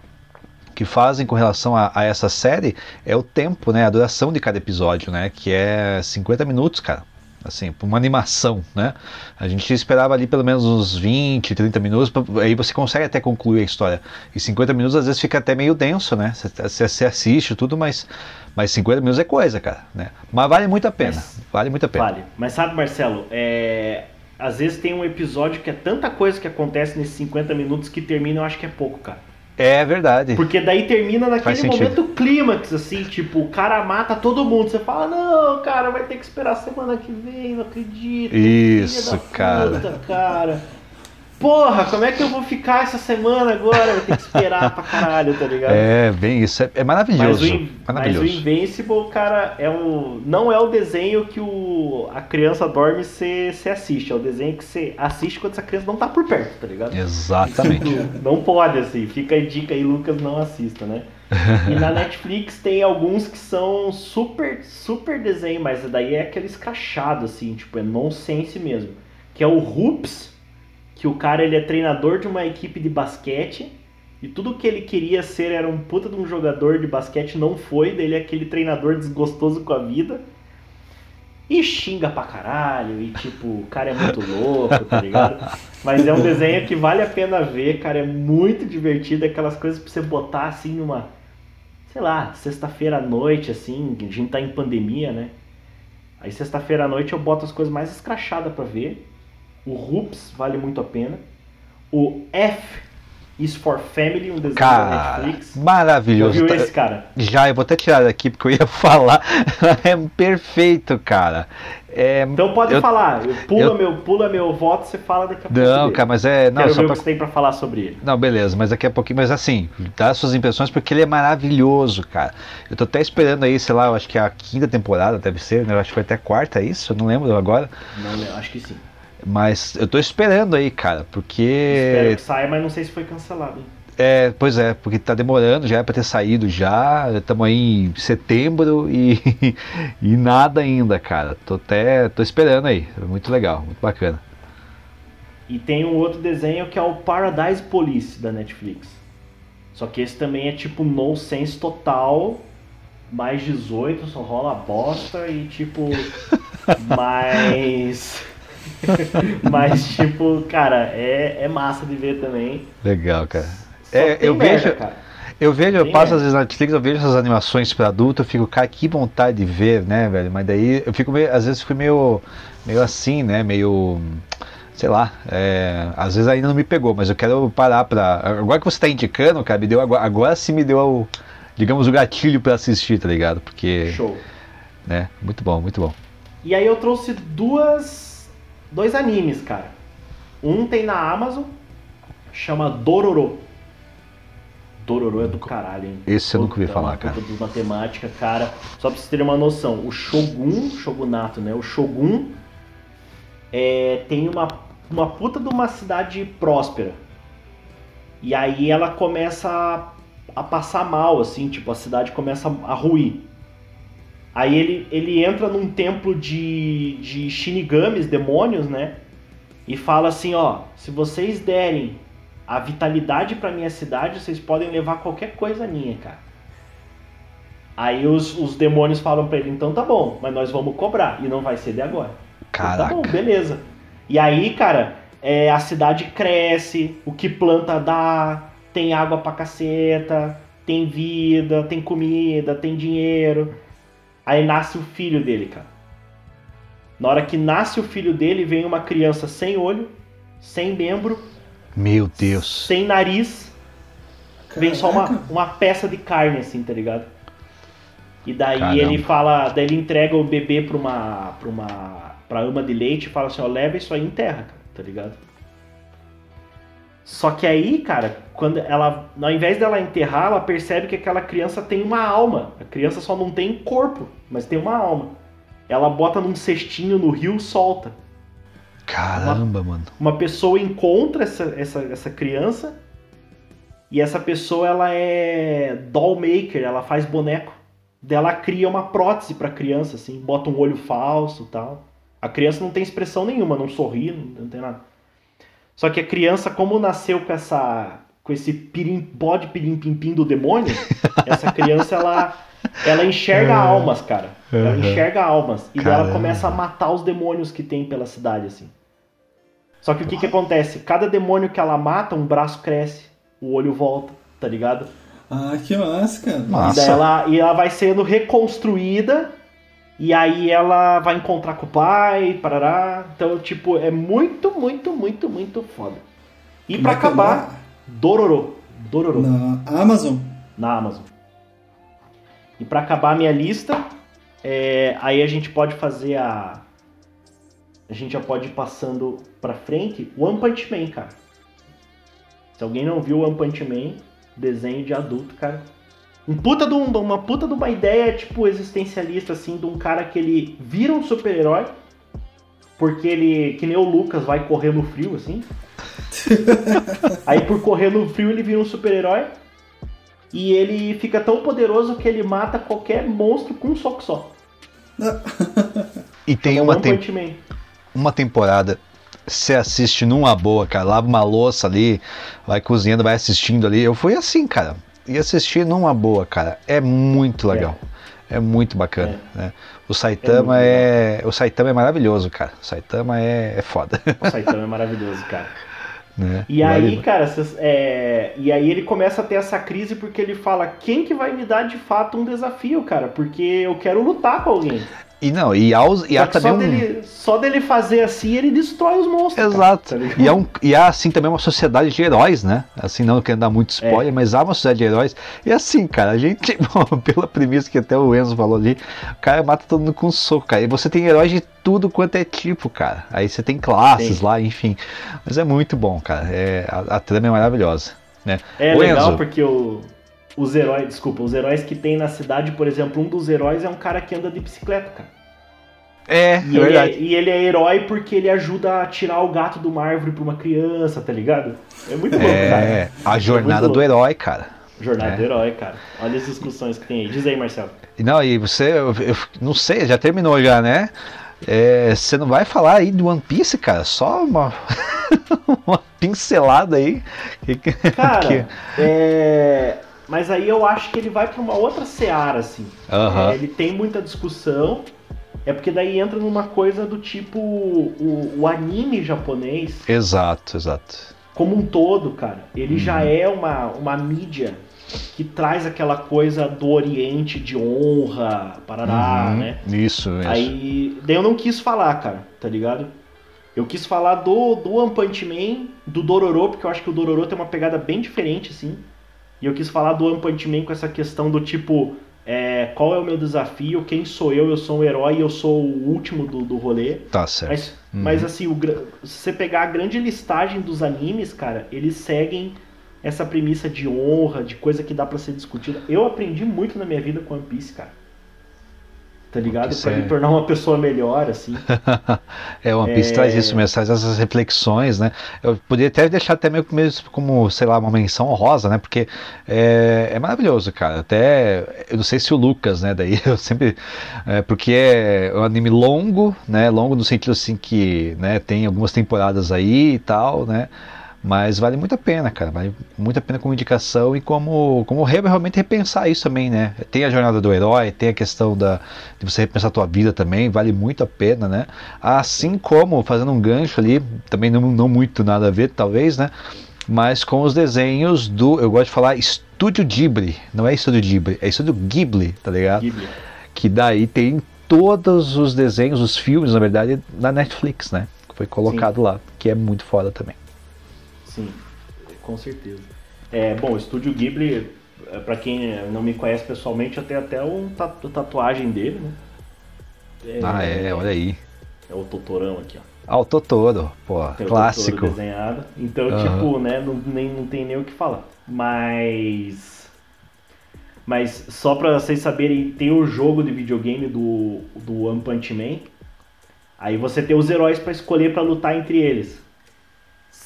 que fazem com relação a, a essa série é o tempo, né, a duração de cada episódio, né, que é 50 minutos, cara. Assim, uma animação, né? A gente esperava ali pelo menos uns 20, 30 minutos, aí você consegue até concluir a história. E 50 minutos às vezes fica até meio denso, né? Você assiste tudo, mas, mas 50 minutos é coisa, cara, né? Mas vale muito a pena, Mas- vale muito a pena. Vale. Mas sabe, Marcelo, é... às vezes tem um episódio que é tanta coisa que acontece nesses 50 minutos que termina, eu acho que é pouco, cara. É verdade. Porque daí termina naquele momento clímax, assim, tipo, o cara mata todo mundo. Você fala, não, cara, vai ter que esperar semana que vem, não acredito. Isso, cara. puta, cara. Porra, como é que eu vou ficar essa semana agora? Vai ter que esperar pra caralho, tá ligado? É, bem isso. É, é Mas maravilhoso. o, In- mas o maravilhoso. Invincible, cara, é o, não é o desenho que o, a criança dorme e você assiste. É o desenho que você assiste quando essa criança não tá por perto, tá ligado? Exatamente. Não pode, assim. Fica a dica aí, Lucas, não assista, né? E na Netflix tem alguns que são super, super desenho, mas daí é aquele escrachado, assim, tipo, é nonsense mesmo. Que é o Hoops, que o cara ele é treinador de uma equipe de basquete. E tudo que ele queria ser era um puta de um jogador de basquete, não foi. Daí ele é aquele treinador desgostoso com a vida. E xinga pra caralho, e tipo, o cara é muito louco, tá ligado? Mas é um desenho que vale a pena ver, cara, é muito divertido, aquelas coisas pra você botar assim numa, sei lá, sexta-feira à noite, assim, a gente tá em pandemia, né? Aí sexta-feira à noite eu boto as coisas mais escrachadas pra ver. O Hoops vale muito a pena. O F is for Family, um desenho da Cara, Netflix. Já maravilhoso. viu Tá- esse, cara? Já, eu vou até tirar daqui porque eu ia falar. é perfeito, cara. É, Então pode eu- falar, eu pula, eu- meu, pula meu voto, você fala daqui a pouco. Não, cara, mas é. Não, Quero só ver pra... o que você tem pra falar sobre ele. Não, beleza, mas daqui a pouquinho, mas assim, dá suas impressões porque ele é maravilhoso, cara. Eu tô até esperando aí, sei lá, eu acho que é a quinta temporada deve ser, né? Eu acho que foi até a quarta, é isso? Eu não lembro agora. Não, não, acho que sim. Mas eu tô esperando aí, cara, porque. Espero que saia, mas não sei se foi cancelado. hein? É, pois é, porque tá demorando, já é pra ter saído já. Estamos aí em setembro e, e nada ainda, cara. Tô até. tô esperando aí. É Muito legal, muito bacana. E tem um outro desenho que é o Paradise Police da Netflix. Só que esse também é tipo nonsense total, mais 18, só rola bosta e tipo. mais. mas tipo, cara, é, é massa de ver também. Legal, cara. É, eu merda, vejo. cara. Eu vejo, eu Tem passo merda. às vezes na Netflix, eu vejo essas animações pra adulto, eu fico, cara, que vontade de ver, né, velho? Mas daí eu fico meio, às vezes fico meio, meio assim, né? Meio. Sei lá, é, às vezes ainda não me pegou, mas eu quero parar pra. Agora que você tá indicando, cara, me deu agora, agora sim me deu o, digamos, o gatilho pra assistir, tá ligado? Porque, Show. né, muito bom, muito bom. E aí eu trouxe duas. Dois animes, cara. Um tem na Amazon, chama Dororo. Dororo é do caralho, hein? Esse eu nunca ouvi Puta, falar, cara. de matemática, cara. Só pra vocês terem uma noção, o Shogun, Shogunato, né? O Shogun é, tem uma, uma puta de uma cidade próspera. E aí ela começa a, a passar mal, assim, tipo, a cidade começa a ruir. Aí ele, ele entra num templo de, de shinigamis, demônios, né? E fala assim, ó, se vocês derem a vitalidade pra minha cidade, vocês podem levar qualquer coisa minha, cara. Aí os, os demônios falam pra ele, então tá bom, mas nós vamos cobrar, e não vai ser de agora. Então Tá bom, Caraca. beleza. E aí, cara, é, a cidade cresce, o que planta dá, tem água pra caceta, tem vida, tem comida, tem dinheiro. Aí nasce o filho dele, cara. Na hora que nasce o filho dele, vem uma criança sem olho, sem membro, Meu Deus. sem nariz, vem só uma, Caraca. uma peça de carne, assim, tá ligado? E daí Caramba. ele fala, daí ele entrega o bebê pra uma, pra uma pra ama de leite e fala assim, ó, leva isso aí em terra, cara, tá ligado? Só que aí, cara, quando ela, ao invés dela enterrar, ela percebe que aquela criança tem uma alma. A criança só não tem corpo, mas tem uma alma. Ela bota num cestinho no rio, solta. Caramba, mano. Uma pessoa encontra essa, essa, essa criança e essa pessoa ela é doll maker, ela faz boneco. Dela cria uma prótese pra criança, assim, bota um olho falso tal. A criança não tem expressão nenhuma, não sorri, não tem nada. Só que a criança, como nasceu com essa com esse pirim, bode pirim pim pim do demônio, essa criança ela ela enxerga almas, cara. Ela Uhum. enxerga almas e daí ela começa a matar os demônios que tem pela cidade assim. Só que o que que acontece? Cada demônio que ela mata, um braço cresce, o olho volta, tá ligado? Ah, que massa, cara. E, Massa. ela, e ela vai sendo reconstruída. E aí ela vai encontrar com o pai, parará. Então, tipo, é muito, muito, muito, muito foda. E pra é é acabar, lá? Dororô. Dororô. Na Amazon. Na Amazon. E pra acabar a minha lista, é, aí a gente pode fazer a. A gente já pode ir passando pra frente. One Punch Man, cara. Se alguém não viu One Punch Man, desenho de adulto, cara. Um puta de um- uma puta de uma ideia, tipo, existencialista, assim, de um cara que ele vira um super-herói. Porque ele, que nem o Lucas, vai correr no frio, assim. Aí por correr no frio ele vira um super-herói. E ele fica tão poderoso que ele mata qualquer monstro com um soco só. E tem É uma, tem, uma temporada. Você assiste numa boa, cara. Lava uma louça ali, vai cozinhando, vai assistindo ali. Eu fui assim, cara. E assistir numa boa, cara. É muito legal. É, muito bacana. Né? O Saitama muito é, O Saitama é maravilhoso, cara. O Saitama é, é foda. O Saitama é maravilhoso, cara. né? E Vale- aí, cara, cês- é, e aí ele começa a ter essa crise porque ele fala: quem que vai me dar de fato um desafio, cara? Porque eu quero lutar com alguém. E não, e, aos, e Só há que também só, um. dele, só dele fazer assim, ele destrói os monstros. Exato. tá e, há um, e há, assim, também uma sociedade de heróis, né? Assim, não querendo dar muito spoiler, É. mas há uma sociedade de heróis. E assim, cara, a gente, bom, pela premissa que até o Enzo falou ali, o cara mata todo mundo com um soco, cara. E você tem heróis de tudo quanto é tipo, cara. Aí você tem classes Tem. lá, enfim. Mas é muito bom, cara. É, a, a trama é maravilhosa, né? É Ô, legal Enzo, porque o, os heróis, desculpa, os heróis que tem na cidade, por exemplo, um dos heróis é um cara que anda de bicicleta, cara. É, é E ele é, verdade. e ele é herói porque ele ajuda a tirar o gato de uma árvore pra uma criança, tá ligado? É muito louco, É, cara. a jornada muito do herói, cara. Jornada É. do herói, cara. Olha as discussões que tem aí. Diz aí, Marcelo. Não, e você, eu, eu não sei, já terminou já, né? É, você não vai falar aí do One Piece, cara? Só uma, uma pincelada aí. Cara, que- é... Mas aí eu acho que ele vai pra uma outra seara, assim. Aham. É, ele tem muita discussão. É porque daí entra numa coisa do tipo o, o anime japonês, Exato, exato. como um todo, cara, ele já Uhum. é uma, uma mídia que traz aquela coisa do Oriente de honra, parará, Uhum, né? Isso, isso. Aí, daí eu não quis falar, cara, tá ligado? Eu quis falar do, do One Punch Man, do Dororo, porque eu acho que o Dororo tem uma pegada bem diferente, assim. E eu quis falar do One Punch Man com essa questão do tipo, é, qual é o meu desafio, quem sou eu, eu sou um herói, eu sou o último do, do rolê. Tá certo. Mas, Uhum. mas assim, o se você pegar a grande listagem dos animes, cara, eles seguem essa premissa de honra, de coisa que dá pra ser discutida. Eu aprendi muito na minha vida com One Piece, cara. Tá ligado? Pra é- me tornar uma pessoa melhor, assim. É, One Piece É. traz isso mesmo, traz essas reflexões, né? Eu poderia até deixar até meio que como, sei lá, uma menção honrosa, né? Porque é, é maravilhoso, cara. Até, eu não sei se o Lucas, né? Daí eu sempre... é, porque é um anime longo, né? Longo no sentido assim que né, tem algumas temporadas aí e tal, né? Mas vale muito a pena, cara. Vale muito a pena como indicação e como, como re- realmente repensar isso também, né? Tem a jornada do herói, tem a questão da, de você repensar a tua vida também, vale muito a pena, né? Assim como, fazendo um gancho ali, também não, não muito nada a ver, talvez, né? Mas com os desenhos do, eu gosto de falar Estúdio Ghibli, não é Estúdio Ghibli, é Estúdio Ghibli, tá ligado? Ghibli. Que daí tem todos os desenhos, os filmes, na verdade, na Netflix, né? Que foi colocado lá, que é muito foda também. Sim, com certeza. É, bom, o Estúdio Ghibli, é, pra quem não me conhece pessoalmente, eu tenho até um tatu- tatuagem dele, né? Ah, é, olha aí. É o Totorão aqui, ó. Ah, o Totoro, pô, Tem o clássico. Totoro desenhado. Então, Aham. tipo, né, não, nem, não tem nem o que falar. Mas. Mas só pra vocês saberem, tem o jogo de videogame do, do One Punch Man. Aí você tem os heróis pra escolher pra lutar entre eles.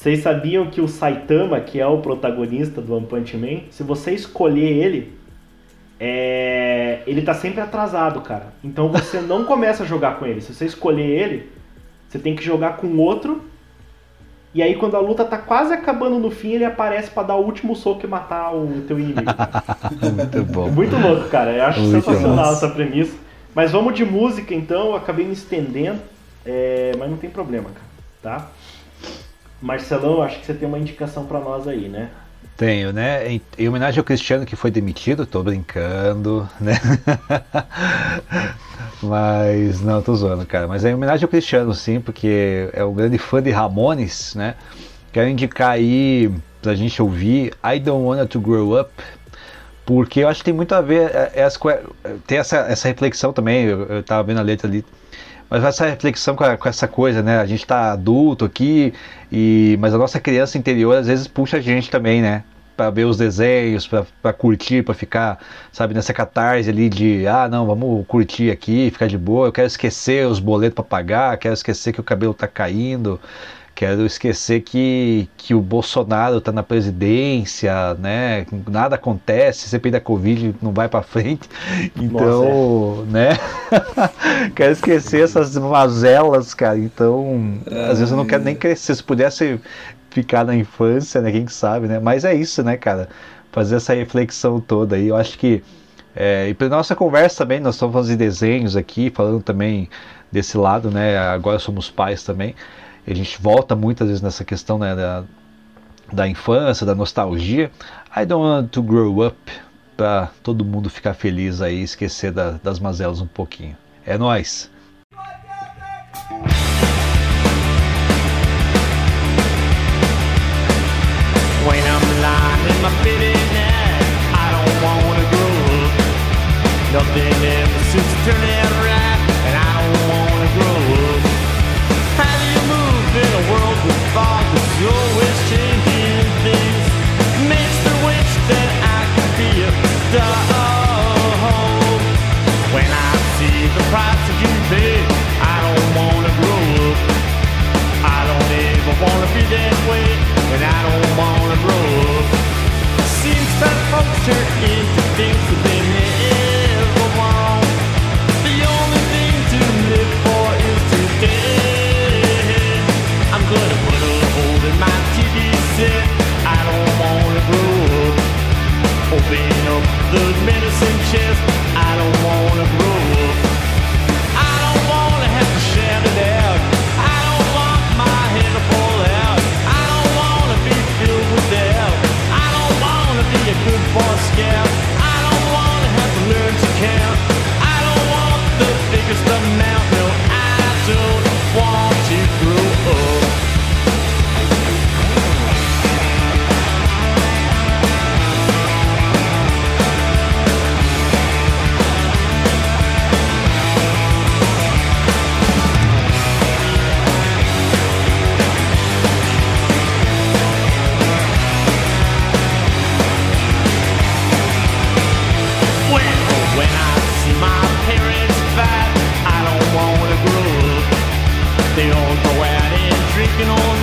Vocês sabiam que o Saitama, que é o protagonista do One Punch Man, se você escolher ele, é... ele tá sempre atrasado, cara. Então você não começa a jogar com ele. Se você escolher ele, você tem que jogar com outro. E aí quando a luta tá quase acabando no fim, ele aparece pra dar o último soco e matar o teu inimigo. Muito bom. Muito louco, cara. Eu acho Muito sensacional massa. essa premissa. Mas vamos de música então, eu acabei me estendendo, é, mas não tem problema, cara. Tá? Marcelão, acho que você tem uma indicação pra nós aí, né? Tenho, né? Em, em homenagem ao Cristiano que foi demitido, tô brincando, né? Mas, não, tô zoando, cara. Mas é em homenagem ao Cristiano, sim, porque é um grande fã de Ramones, né? Quero indicar aí pra gente ouvir I Don't Wanna To Grow Up, porque eu acho que tem muito a ver, é, é tem essa, essa reflexão também, eu, eu tava vendo a letra ali, mas essa reflexão com, a- com essa coisa, né? A gente tá adulto aqui, e mas a nossa criança interior às vezes puxa a gente também, né? Pra ver os desenhos, pra curtir, pra ficar, sabe, nessa catarse ali de, ah, não, vamos curtir aqui, ficar de boa. Eu quero esquecer os boletos pra pagar, quero esquecer que o cabelo tá caindo, quero esquecer que, que o Bolsonaro tá na presidência, né? Nada acontece, CPI da Covid não vai pra frente. Então, né? quero esquecer essas mazelas, cara. Então, às vezes eu não quero nem crescer. Se pudesse ficar na infância, né? Quem sabe, né? Mas é isso, né, cara? Fazer essa reflexão toda aí. Eu acho que. É, e para nossa conversa também, nós estamos fazendo desenhos aqui, falando também desse lado, né? Agora somos pais também. A gente volta muitas vezes nessa questão né, da, da infância, da nostalgia. I don't want to grow up para todo mundo ficar feliz aí, esquecer da- das mazelas um pouquinho. É up. Nothing ever seems to turn out When I see the price I don't wanna grow up. I don't ever wanna be that way, and I don't wanna grow up. Sanchez. working on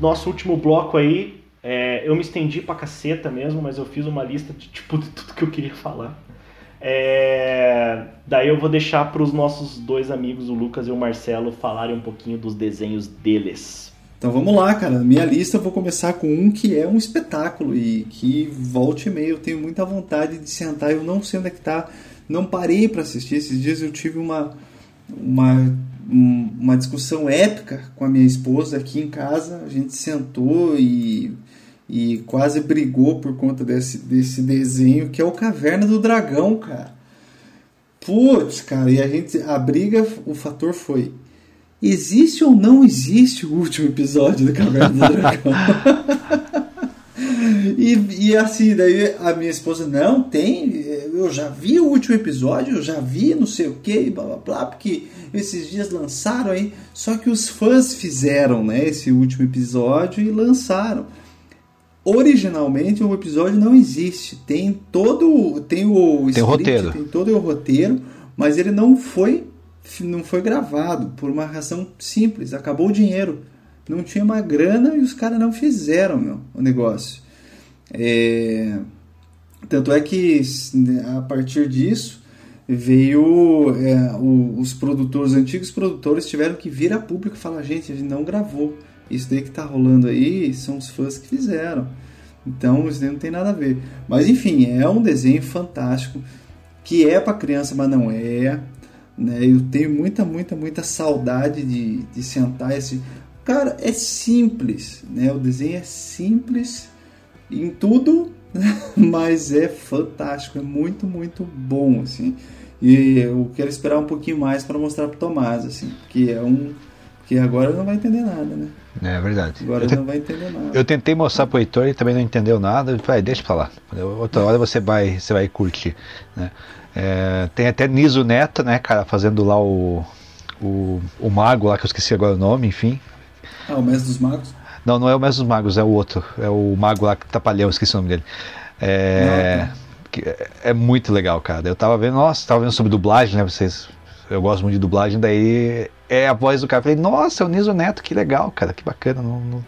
Nosso último bloco aí. É, eu me estendi pra caceta mesmo, mas eu fiz uma lista de tipo de tudo que eu queria falar. É, daí eu vou deixar para os nossos dois amigos, o Lucas e o Marcelo, falarem um pouquinho dos desenhos deles. Então vamos lá, cara. Minha lista eu vou começar com um que é um espetáculo e que volte e meia eu tenho muita vontade de sentar. Eu não sei onde é que tá. Não parei para assistir. Esses dias eu tive uma, uma, um- uma discussão épica com a minha esposa aqui em casa. A gente sentou e, e quase brigou por conta desse, desse desenho que é o Caverna do Dragão, cara. Putz, cara, e a gente. A briga, o fator foi. Existe ou não existe o último episódio do Caverna do Dragão? e, e assim, daí a minha esposa, não, tem, eu já vi o último episódio, eu já vi não sei o que, blá blá blá, porque esses dias lançaram aí, só que os fãs fizeram, né, esse último episódio e lançaram. Originalmente o episódio não existe, tem todo, tem o Tem o roteiro. tem todo o roteiro, mas ele não foi não foi gravado por uma razão simples, acabou o dinheiro. Não tinha uma grana e os caras não fizeram meu, o negócio. É, Tanto é que né, a partir disso veio é, o- os produtores, os antigos produtores tiveram que vir a público e falar, gente, a gente não gravou. Isso daí que tá rolando aí são os fãs que fizeram. Então isso daí não tem nada a ver. Mas enfim, é um desenho fantástico que é para criança, mas não é. Né? Eu tenho muita, muita, muita saudade de, de sentar esse. Cara, é simples, né? O desenho é simples em tudo, mas é fantástico, é muito, muito bom, assim. E eu quero esperar um pouquinho mais para mostrar pro Tomás, assim, que é um que agora não vai entender nada, né? É verdade. Agora te- não vai entender nada. eu tentei mostrar pro Heitor, ele também não entendeu nada. Eu falei, deixa pra lá. Outra hora você vai, você vai curtir. Né? É, tem até Niso Neto, né, cara, fazendo lá o, o, o mago lá, que eu esqueci agora o nome, enfim. Ah, o Mestre dos Magos? Não, não é o mesmo dos magos, é o outro. É o mago lá que tapalhão, esqueci o nome dele. É, que é- é muito legal, cara. Eu tava vendo, nossa, tava vendo sobre dublagem, né? Vocês. Eu gosto muito de dublagem, daí é a voz do cara. Eu Falei, nossa, é o Niso Neto, que legal, cara, que bacana. Não, não,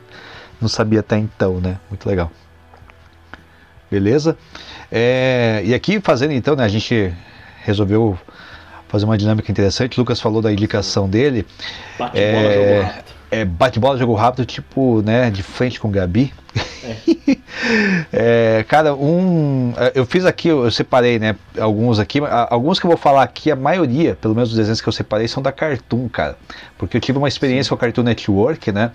não sabia até então, né? Muito legal. Beleza? É, e aqui fazendo então, né? A gente resolveu fazer uma dinâmica interessante. O Lucas falou da indicação dele. Bate É, bola, jogo rápido. É bate-bola, jogo rápido, tipo, né, de frente com o Gabi. É, cara, um. Eu fiz aqui, eu separei, né? Alguns aqui. Alguns que eu vou falar aqui, a maioria, pelo menos os desenhos que eu separei, são da Cartoon, cara. Porque eu tive uma experiência com a Cartoon Network, né?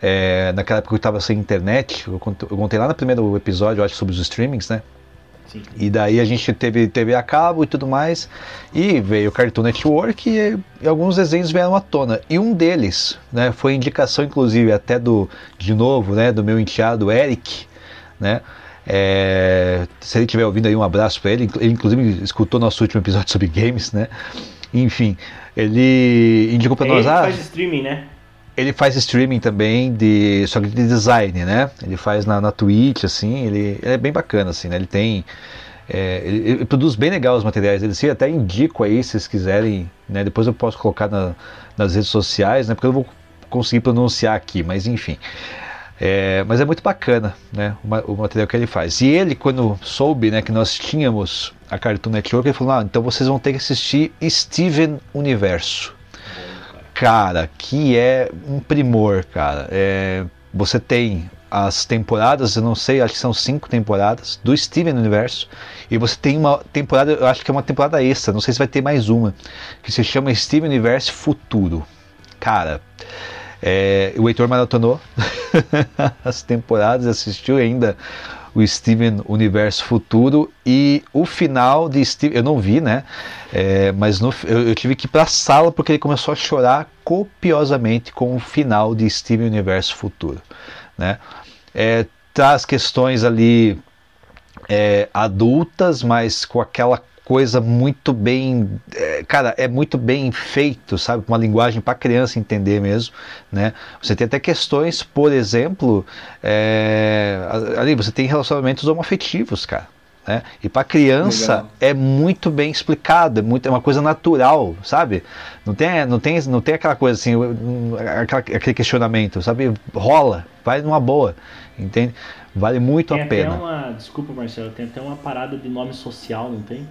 É, naquela época eu estava sem internet. Eu contei lá no primeiro episódio, eu acho, sobre os streamings, né? Sim. E daí a gente teve TV a cabo e tudo mais. E veio o Cartoon Network e, e alguns desenhos vieram à tona. E um deles, né, foi indicação inclusive até do, de novo, né, do meu enteado Eric, né? É, se ele estiver ouvindo aí, um abraço para ele. Ele inclusive escutou nosso último episódio sobre games, né? Enfim, ele indicou para Ele nós, que ah, faz streaming, né? Ele faz streaming também de só que de design, né? Ele faz na, na Twitch, assim, ele, ele é bem bacana, assim, né? Ele tem é, ele, ele produz bem legal os materiais dele, sim, até indico aí se vocês quiserem, né? Depois eu posso colocar na- nas redes sociais, né? Porque eu não vou conseguir pronunciar aqui, mas enfim. É, mas é muito bacana, né? O, o material que ele faz. E ele, quando soube, né, que nós tínhamos a Cartoon Network, ele falou: ah, então vocês vão ter que assistir Steven Universo cara, que é um primor, cara. É, você tem as temporadas, eu não sei, acho que são cinco temporadas do Steven Universo. E você tem uma temporada, eu acho que é uma temporada extra, não sei se vai ter mais uma, que se chama Steven Universo Futuro. Cara, é, o Heitor maratonou as temporadas, assistiu ainda o Steven Universo Futuro e o final de Steven, eu não vi, né? É, mas no- eu, eu tive que ir pra sala porque ele começou a chorar copiosamente com o final de Steven Universo Futuro, né? É, traz questões ali é, adultas, mas com aquela coisa muito bem, é, cara, é muito bem feito, sabe, com uma linguagem para criança entender mesmo, né? Você tem até questões, por exemplo, é, ali você tem relacionamentos homoafetivos, cara. Né? E para criança Legal. é muito bem explicado, é, muito, é uma coisa natural, sabe? Não tem, não tem, não tem aquela coisa assim, aquela- aquele questionamento, sabe? Rola, vai numa boa, entende? Vale muito Tem a até pena. uma. Desculpa, Marcelo, tem até uma parada de nome social, não tem?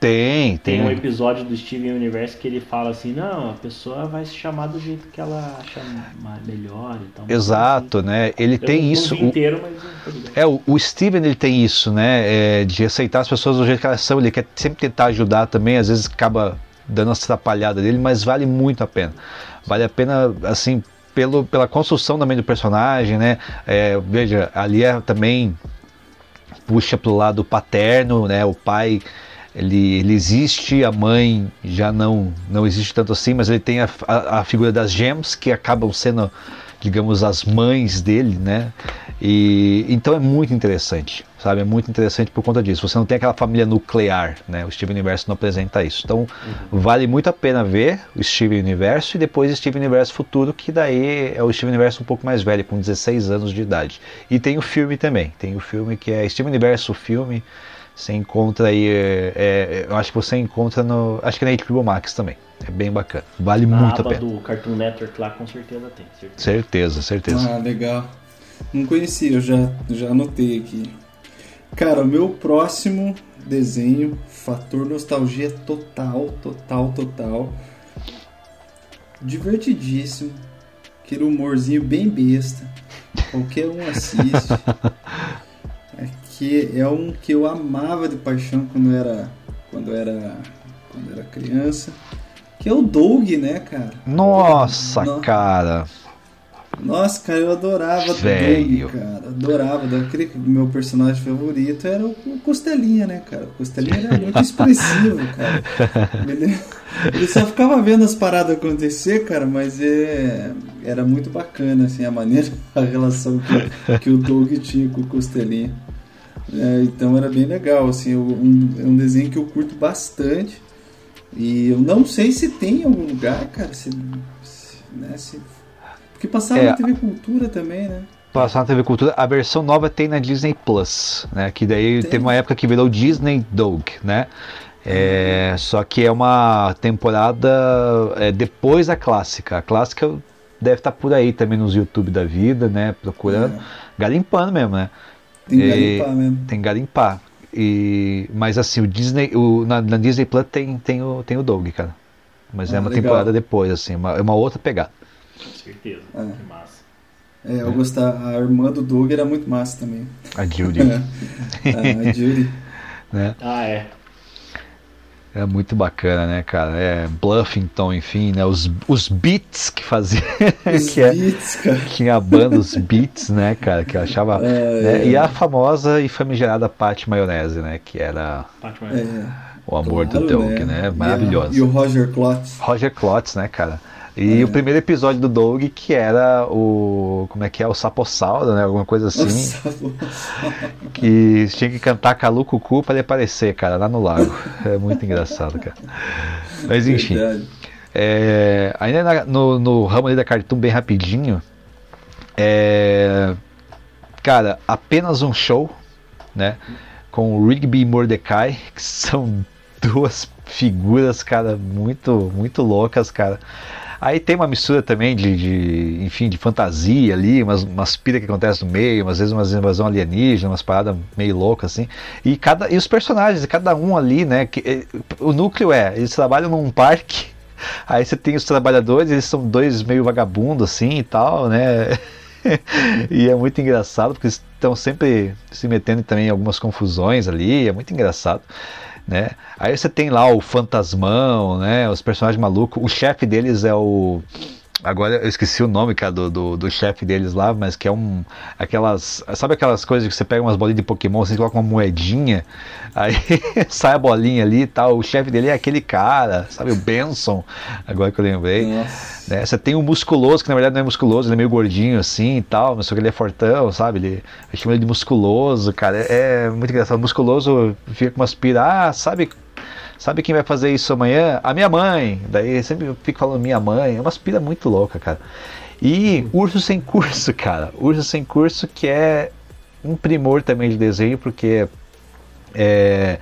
Tem, Tem um tem. episódio do Steven Universe que ele fala assim, não, a pessoa vai se chamar do jeito que ela acha melhor e tal. Exato, né? Ele Eu tem isso. O- inteiro, mas. É, o, o Steven ele tem isso, né? é, de aceitar as pessoas do jeito que elas são. Ele quer sempre tentar ajudar também, às vezes acaba dando essa atrapalhada dele, mas vale muito a pena. Vale a pena, assim, pelo, pela construção também do personagem, né? É, veja, ali é também puxa pro lado paterno, né? O pai ele, ele existe, a mãe já não não existe tanto assim, mas ele tem a, a, a figura das gems que acabam sendo, digamos, as mães dele, né? E então é muito interessante, sabe? É muito interessante por conta disso. Você não tem aquela família nuclear, né? O Steven Universo não apresenta isso. Então vale muito a pena ver o Steven Universo e depois o Steven Universo Futuro, que daí é o Steven Universo um pouco mais velho, com 16 anos de idade. E tem o filme também. Tem o filme que é Steven Universo o filme. Você encontra aí, é, é, eu acho que você encontra no, acho que na HBO Max também. É bem bacana. Vale Na muito a pena. do Cartoon Network lá, com certeza tem. Certeza. Certeza, certeza. Ah, legal. Não conhecia, eu já, já anotei aqui. Cara, o meu próximo desenho, fator nostalgia total, total, total. Divertidíssimo. Aquele humorzinho bem besta. Qualquer um assiste. Que é um que eu amava de paixão quando era quando era quando era criança. Que é o Doug, né, cara? Nossa, No- cara. Nossa, cara, eu adorava Velho. Doug, cara. Adorava. Daquele meu personagem favorito era o o Costelinha, né, cara? O Costelinha era muito expressivo, cara. Ele, ele só ficava vendo as paradas acontecer, cara, mas é, era muito bacana, assim, a maneira, a relação que, que o Doug tinha com o Costelinha. É, então era bem legal, assim, eu- um, é um desenho que eu curto bastante. E eu não sei se tem em algum lugar, cara, se, se- né, se porque passava É. na TV Cultura também, né? Passar na TV Cultura, a versão nova tem na Disney Plus, né? Que daí Tem. teve uma época que virou Disney Dog, né? É, Só que é uma temporada é, depois da clássica. A clássica deve estar por aí também nos YouTube da vida, né? Procurando, É. garimpando mesmo, né? Tem que garimpar mesmo. Tem que garimpar. E, mas assim, o Disney, o, na, na Disney Plus tem, tem, o, tem o Dog, cara. Mas é Ah, uma legal. temporada depois, assim, uma- é uma outra pegada. Certeza. É. Que massa. É, eu gostava. A irmã do Doug era muito massa também. A Judy, a Judy. né? Ah, é. É muito bacana, né, cara? É Bluffington, enfim, né? Os, os beats que fazia. Os que é, beats, cara. tinha a banda, os beats, né, cara? Que eu achava. É, né? é. E a famosa e famigerada Pat Maionese, né? Que era Fátima. É, o amor do claro, Doug, né? A- Maravilhosa. E, o Roger Klotz. Roger Klotz, né, cara? E É. o primeiro episódio do Doug, que era o. Como é que é? O Sapossauro, né? Alguma coisa assim. Que tinha que cantar Calu Cucu pra ele aparecer, cara, lá no lago. É muito engraçado, cara. Mas enfim. É, ainda na- no, no ramo ali da Cartoon, bem rapidinho. É, cara, apenas um show, né? Com o Rigby e Mordecai, que são duas figuras, cara, muito, muito loucas, cara. Aí tem uma mistura também de, de, enfim, de fantasia ali, umas, umas piras que acontecem no meio, às vezes umas invasão alienígena, umas paradas meio loucas assim. E, cada, e os personagens, cada um ali, né? Que, eh, o núcleo é, eles trabalham num parque, aí você tem os trabalhadores, eles são dois meio vagabundos assim e tal, né? e é muito engraçado, porque eles estão sempre se metendo também em algumas confusões ali, é muito engraçado né? Aí você tem lá o Fantasmão, né? Os personagens malucos. O chefe deles é o. Agora eu esqueci o nome, cara, do, do, do chefe deles lá, mas que é um. Aquelas. Sabe aquelas coisas que você pega umas bolinhas de Pokémon, você coloca uma moedinha, aí sai a bolinha ali e tal. O chefe dele é aquele cara, sabe? O Benson, agora que eu lembrei. Nossa. Né? Você tem o musculoso, que na verdade não é musculoso, ele é meio gordinho assim e tal, mas só que ele é fortão, sabe? Ele, eu chamo ele de musculoso, cara. É, é muito engraçado. Musculoso fica com umas pira, ah, sabe? Sabe quem vai fazer isso amanhã? A minha mãe. Daí sempre fico falando minha mãe. É uma aspira muito louca, cara. E Urso Sem Curso, cara. Urso Sem Curso que é um primor também de desenho, porque É,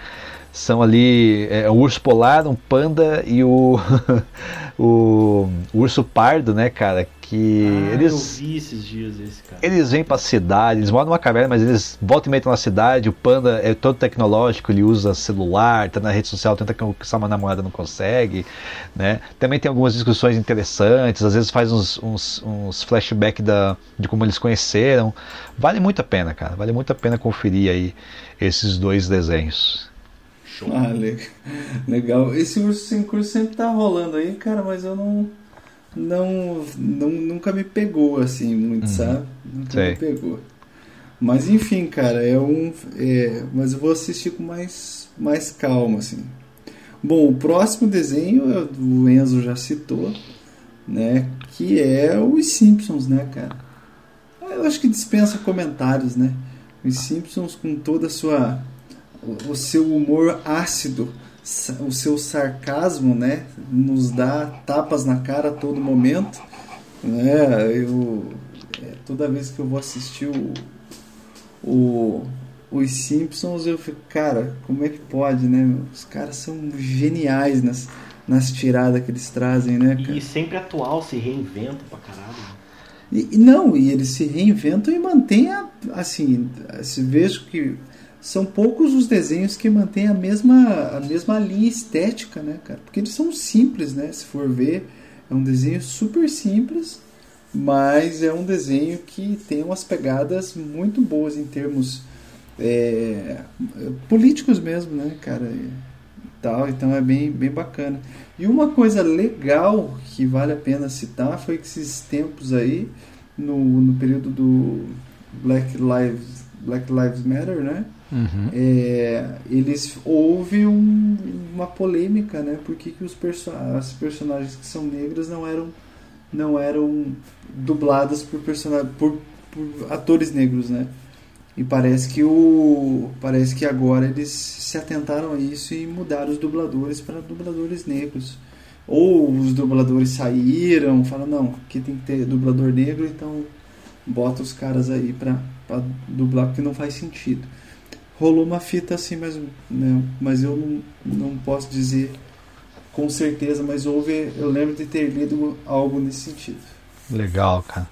são ali é, o urso polar, um panda e o, o, o urso pardo, né, cara? Que Ah, eles. Eu vi esses dias esse, cara. Eles vêm pra cidade, eles moram numa caverna, mas eles voltam e meio na cidade. O panda é todo tecnológico, ele usa celular, tá na rede social, tenta conquistar uma namorada, não consegue, né? Também tem algumas discussões interessantes, às vezes faz uns, uns, uns flashbacks de como eles conheceram. Vale muito a pena, cara, vale muito a pena conferir aí esses dois desenhos. Ah, le- legal. Esse urso sem curso sempre tá rolando aí, cara, mas eu não. Não, não nunca me pegou assim muito, sabe? Nunca Sei. me pegou. Mas enfim, cara, é um. É, mas eu vou assistir com mais, mais calma, assim. Bom, o próximo desenho o- o Enzo já citou, né? Que é os Simpsons, né, cara? Eu acho que dispensa comentários, né? Os Simpsons com toda a sua o- seu humor ácido, o seu sarcasmo, né, nos dá tapas na cara a todo momento, né? Eu é, toda vez que eu vou assistir o, o os Simpsons eu fico, cara, como é que pode, né? Os caras são geniais nas nas tiradas que eles trazem, né, cara? E sempre atual, se reinventa pra caralho. E, e não, e eles se reinventam e mantêm a, assim, se vejo que são poucos os desenhos que mantêm a mesma a mesma linha estética, né, cara? Porque eles são simples, né? Se for ver, é um desenho super simples, mas é um desenho que tem umas pegadas muito boas em termos é, políticos mesmo, né, cara? E tal, então é bem, bem bacana. E uma coisa legal que vale a pena citar foi que esses tempos aí, no, no período do Black Lives, Black Lives Matter, né? É, eles houve um- uma polêmica, né? Por que, que os perso as personagens que são negras não eram não eram dubladas por por, por atores negros, né? E parece que o parece que agora eles se atentaram a isso e mudaram os dubladores para dubladores negros. Ou os dubladores saíram, falaram não, aqui tem que ter dublador negro, então bota os caras aí pra dublar porque não faz sentido. Rolou uma fita assim, mas, né, mas eu não, não posso dizer com certeza, mas houve, eu lembro de ter lido algo nesse sentido. Legal, cara.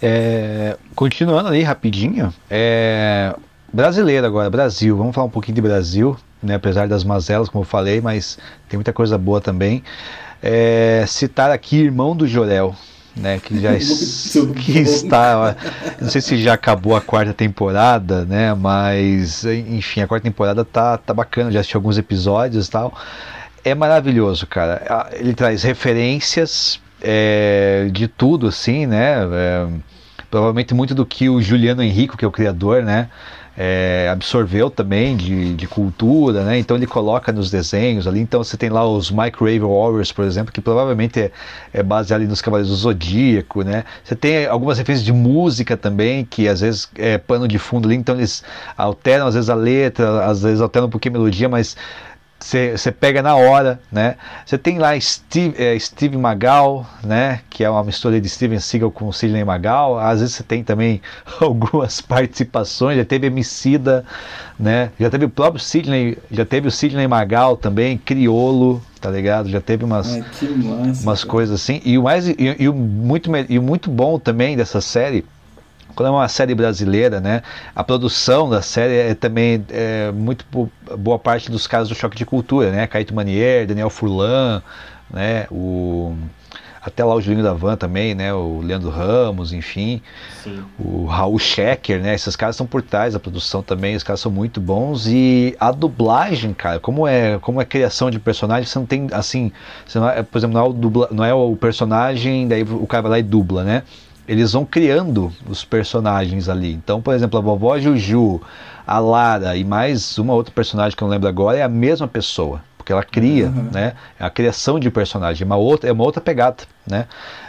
É, continuando ali rapidinho, é, brasileiro agora, Brasil. Vamos falar um pouquinho de Brasil, né? Apesar das mazelas, como eu falei, mas tem muita coisa boa também. É, citar aqui Irmão do Jorel, né? Que já que está, não sei se já acabou a quarta temporada, né? Mas enfim, a quarta temporada tá, tá bacana. Já assisti alguns episódios e tal. É maravilhoso, cara. Ele traz referências é, de tudo, assim, né? É, provavelmente muito do que o Juliano Henrico, que é o criador, né? é, absorveu também de, de cultura, né? Então ele coloca nos desenhos ali. Então você tem lá os Microwave Warriors, por exemplo, que provavelmente é, é baseado nos Cavaleiros do Zodíaco, né? Você tem algumas referências de música também, que às vezes é pano de fundo ali, então eles alteram às vezes a letra, às vezes alteram um pouquinho a melodia, mas você pega na hora, né? Você tem lá Steve, é, Steve Magal, né? Que é uma mistura de Steven Seagal com Sidney Magal. Às vezes você tem também algumas participações. Já teve Emicida, né? Já teve o próprio Sidney, já teve o Sidney Magal também, Criolo, tá ligado? Já teve umas Ai, massa. umas cara. coisas assim. E o mais e, e o muito e o muito bom também dessa série, quando é uma série brasileira, né? A produção da série é também é, muito bo- boa parte dos caras do choque de cultura, né? Caíto Manier, Daniel Furlan, né? O até lá o Julinho da Van também, né? O Leandro Ramos, enfim Sim. o Raul Schecker, né? Esses caras estão por trás da produção também, os caras são muito bons e a dublagem, cara, como é, como é criação de personagem, você não tem assim, você não é, por exemplo, não é, o dubla, não é o personagem, daí o cara vai lá e dubla, né? Eles vão criando os personagens ali. Então, por exemplo, a vovó Juju, a Lara e mais uma outra personagem que eu não lembro agora é a mesma pessoa porque ela cria, Uhum. né? É a criação de personagem, é uma outra, é uma outra pegada, né?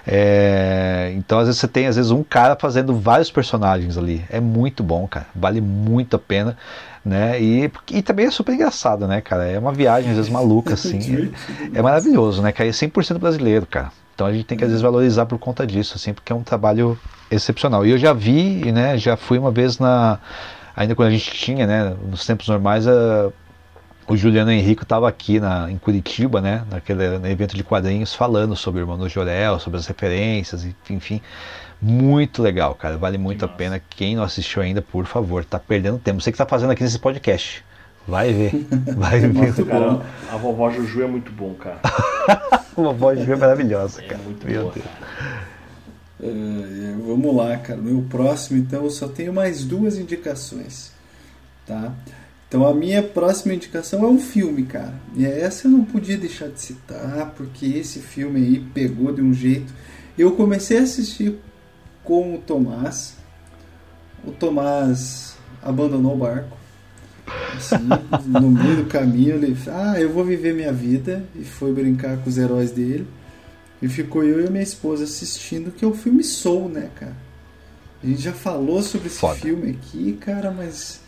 É, então às vezes você tem às vezes um cara fazendo vários personagens ali, é muito bom, cara, vale muito a pena, né? E, e também é super engraçado, né, cara? É uma viagem às vezes maluca assim, é, é maravilhoso, né? Cara, é 100% brasileiro, cara. Então a gente tem que às vezes valorizar por conta disso, assim, porque é um trabalho excepcional. E eu já vi, né? Já fui uma vez na ainda quando a gente tinha, né, nos tempos normais, a- o Juliano Henrico estava aqui na, em Curitiba, né, naquele evento de quadrinhos, falando sobre o Irmão do Jorel, sobre as referências, e- enfim. Muito legal, cara. Vale muito a massa. pena. Quem não assistiu ainda, por favor, tá perdendo tempo. Você que tá fazendo aqui nesse podcast. Vai ver. Vai ver. Nossa, cara, a vovó Juju é muito bom, cara. Uma voz de maravilhosa, É cara. muito Meu boa, Deus. cara. É, vamos lá, cara. Meu próximo, então, eu só tenho mais duas indicações, tá? Então, a minha próxima indicação é um filme, cara. E essa eu não podia deixar de citar, porque esse filme aí pegou de um jeito. Eu comecei a assistir com o Tomás. O Tomás abandonou o barco. Assim, no meio do caminho, ele, ah, eu vou viver minha vida. E foi brincar com os heróis dele. E ficou eu e a minha esposa assistindo, que é o filme Soul, né, cara? A gente já falou sobre esse Foda. filme aqui, cara, mas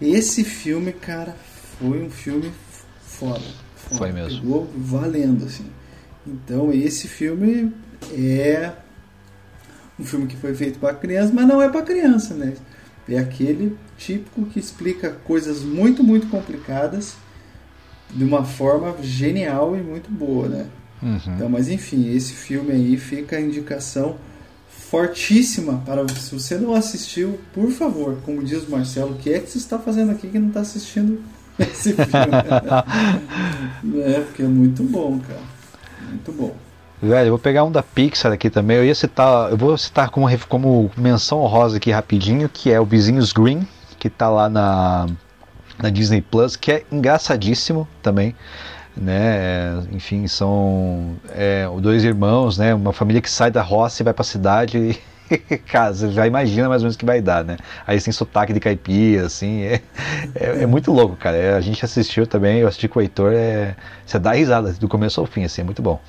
esse filme, cara, foi um filme foda. foda. Foi mesmo. Pegou valendo, assim. Então, esse filme é um filme que foi feito para criança, mas não é para criança, né? É aquele típico que explica coisas muito, muito complicadas de uma forma genial e muito boa, né? Uhum. Então, mas enfim, esse filme aí fica a indicação fortíssima para se você não assistiu, por favor, como diz o Marcelo, o que é que você está fazendo aqui que não está assistindo esse filme? é, porque é muito bom, cara. Muito bom. Velho, eu vou pegar um da Pixar aqui também. Eu ia citar, eu vou citar como, como menção honrosa aqui rapidinho, que é o Vizinhos Green, que tá lá na, na Disney Plus, que é engraçadíssimo também. Né? É, Enfim, são é, dois irmãos, né? Uma família que sai da roça e vai pra cidade e Cara, você já imagina mais ou menos o que vai dar, né? Aí tem sotaque de caipira, assim, é, é, é muito louco, cara. É, a gente assistiu também, eu assisti com o Heitor, é, você dá risada do começo ao fim, assim, é muito bom.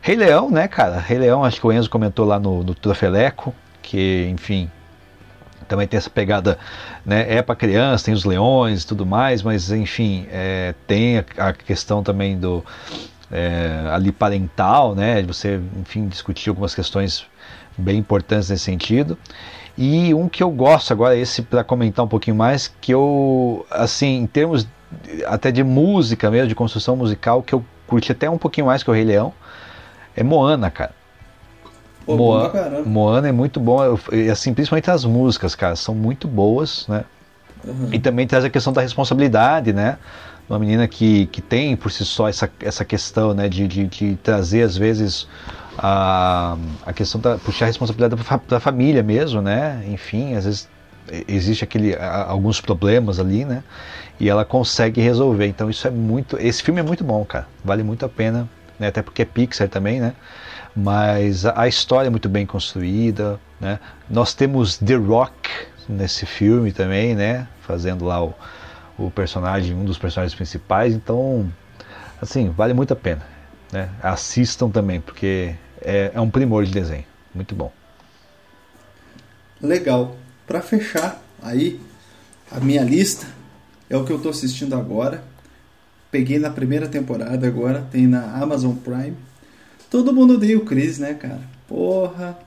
Rei Leão, né, cara? Rei Leão, acho que o Enzo comentou lá no, no que, enfim, também tem essa pegada, né? É para criança, tem os leões e tudo mais, mas enfim, é, tem a, a questão também do é, ali parental, né? Você, enfim, discutir algumas questões bem importantes nesse sentido. E um que eu gosto agora, esse para comentar um pouquinho mais, que eu, assim, em termos até de música mesmo, de construção musical, que eu curti até um pouquinho mais que o Rei Leão, é Moana, cara. Pô, bom Moa- pra caramba. Moana é muito bom, eu- assim, principalmente as músicas, cara, são muito boas, né? Uhum. E também traz a questão da responsabilidade, né? Uma menina que, que tem por si só essa, essa questão, né? De, de, de trazer, às vezes, a, a questão da puxar a responsabilidade da família mesmo, né? Enfim, às vezes existe aquele, alguns problemas ali, né? E ela consegue resolver. Então isso é muito. Esse filme é muito bom, cara. Vale muito a pena, né? Até porque é Pixar também, né? Mas a, história é muito bem construída, né? Nós temos The Rock nesse filme também, né? Fazendo lá o, o personagem, um dos personagens principais. Então, assim, vale muito a pena, né? Assistam também, porque é, é um primor de desenho. Muito bom. Legal. Pra fechar aí a minha lista é o que eu tô assistindo agora. Peguei na primeira temporada agora, tem na Amazon Prime. Todo mundo odeia o Chris, né, cara? Porra.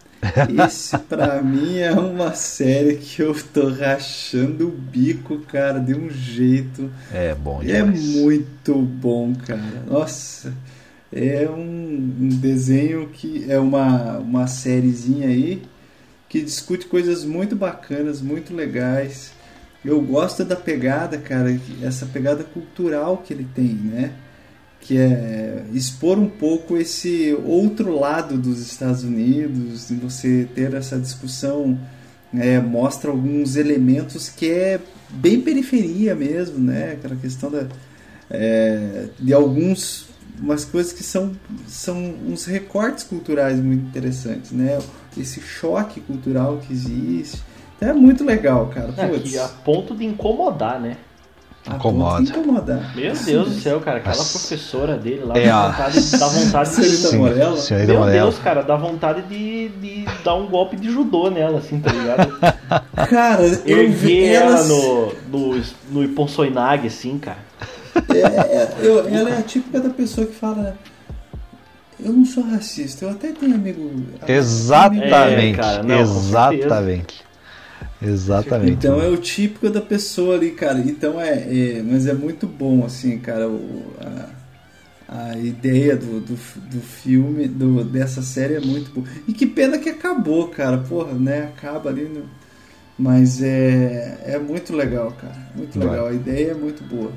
Esse pra mim é uma série que eu tô rachando o bico, cara, de um jeito. É bom é demais. muito bom, cara. Nossa, é um, um desenho que é uma, uma sériezinha aí que discute coisas muito bacanas, muito legais. Eu gosto da pegada, cara, essa pegada cultural que ele tem, né? Que é expor um pouco esse outro lado dos Estados Unidos, e você ter essa discussão é, mostra alguns elementos que é bem periferia mesmo, né? Aquela questão da, é, de alguns umas coisas que são, são uns recortes culturais muito interessantes, né? Esse choque cultural que existe. Então é muito legal, cara. É, a ponto de incomodar, né? Incomoda. incomodar. Meu Deus do céu, cara, aquela Nossa. professora dele lá É, dá a- vontade, dá vontade Senhorita de. Morella? Senhorita Meu. Deus, cara, dá vontade de, de dar um golpe de judô nela, assim, tá ligado? Cara, eu vi ela no, no, no Iponsoinag, assim, cara. É, é, eu- ela é a típica da pessoa que fala. Eu não sou racista, eu até tenho amigo. Exatamente, É, cara, não, exatamente. Exatamente. Então é o típico da pessoa ali, cara. Então é, é- mas é muito bom, assim, cara, o- a, a ideia do, do, do filme, do, dessa série é muito boa. E que pena que acabou, cara. Porra, né? Acaba ali no. Mas é, é muito legal, cara. Muito Vai. legal. A ideia é muito boa.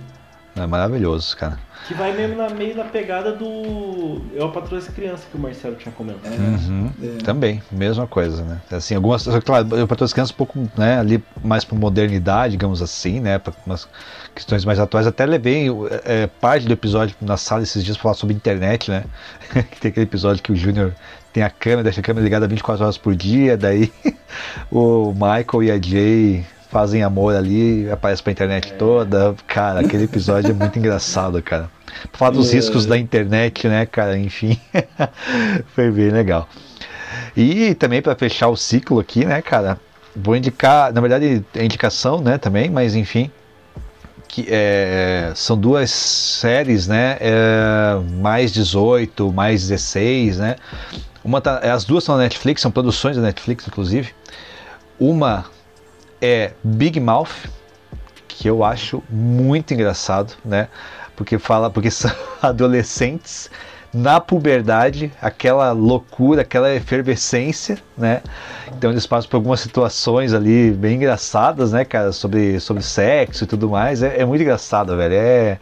É maravilhoso, cara. Que vai mesmo na meio da pegada do Eu a Patroa das Crianças que o Marcelo tinha comentado. Uhum. É. Também, mesma coisa, né? Assim, algumas, claro, para todas as crianças um pouco, né, ali mais para modernidade, digamos assim, né, para umas questões mais atuais. Até levei é, parte do episódio na sala esses dias para falar sobre internet, né? que tem aquele episódio que o Júnior tem a câmera, deixa a câmera ligada 24 horas por dia, daí o Michael e a Jay fazem amor ali, aparece pra internet toda. Cara, aquele episódio é muito engraçado, cara. Pra falar dos É. riscos da internet, né, cara? Enfim, foi bem legal. E também para fechar o ciclo aqui, né, cara? Vou indicar, na verdade, é indicação, né, também, mas enfim, que é, são duas séries, né, é, mais 18, mais 16, né? Uma tá- as duas são na Netflix, são produções da Netflix, inclusive. Uma é Big Mouth, que eu acho muito engraçado, né? Porque fala, porque são adolescentes na puberdade, aquela loucura, aquela efervescência, né? Então eles passam por algumas situações ali bem engraçadas, né, cara, sobre, sobre sexo e tudo mais. É, é muito engraçado, velho. É.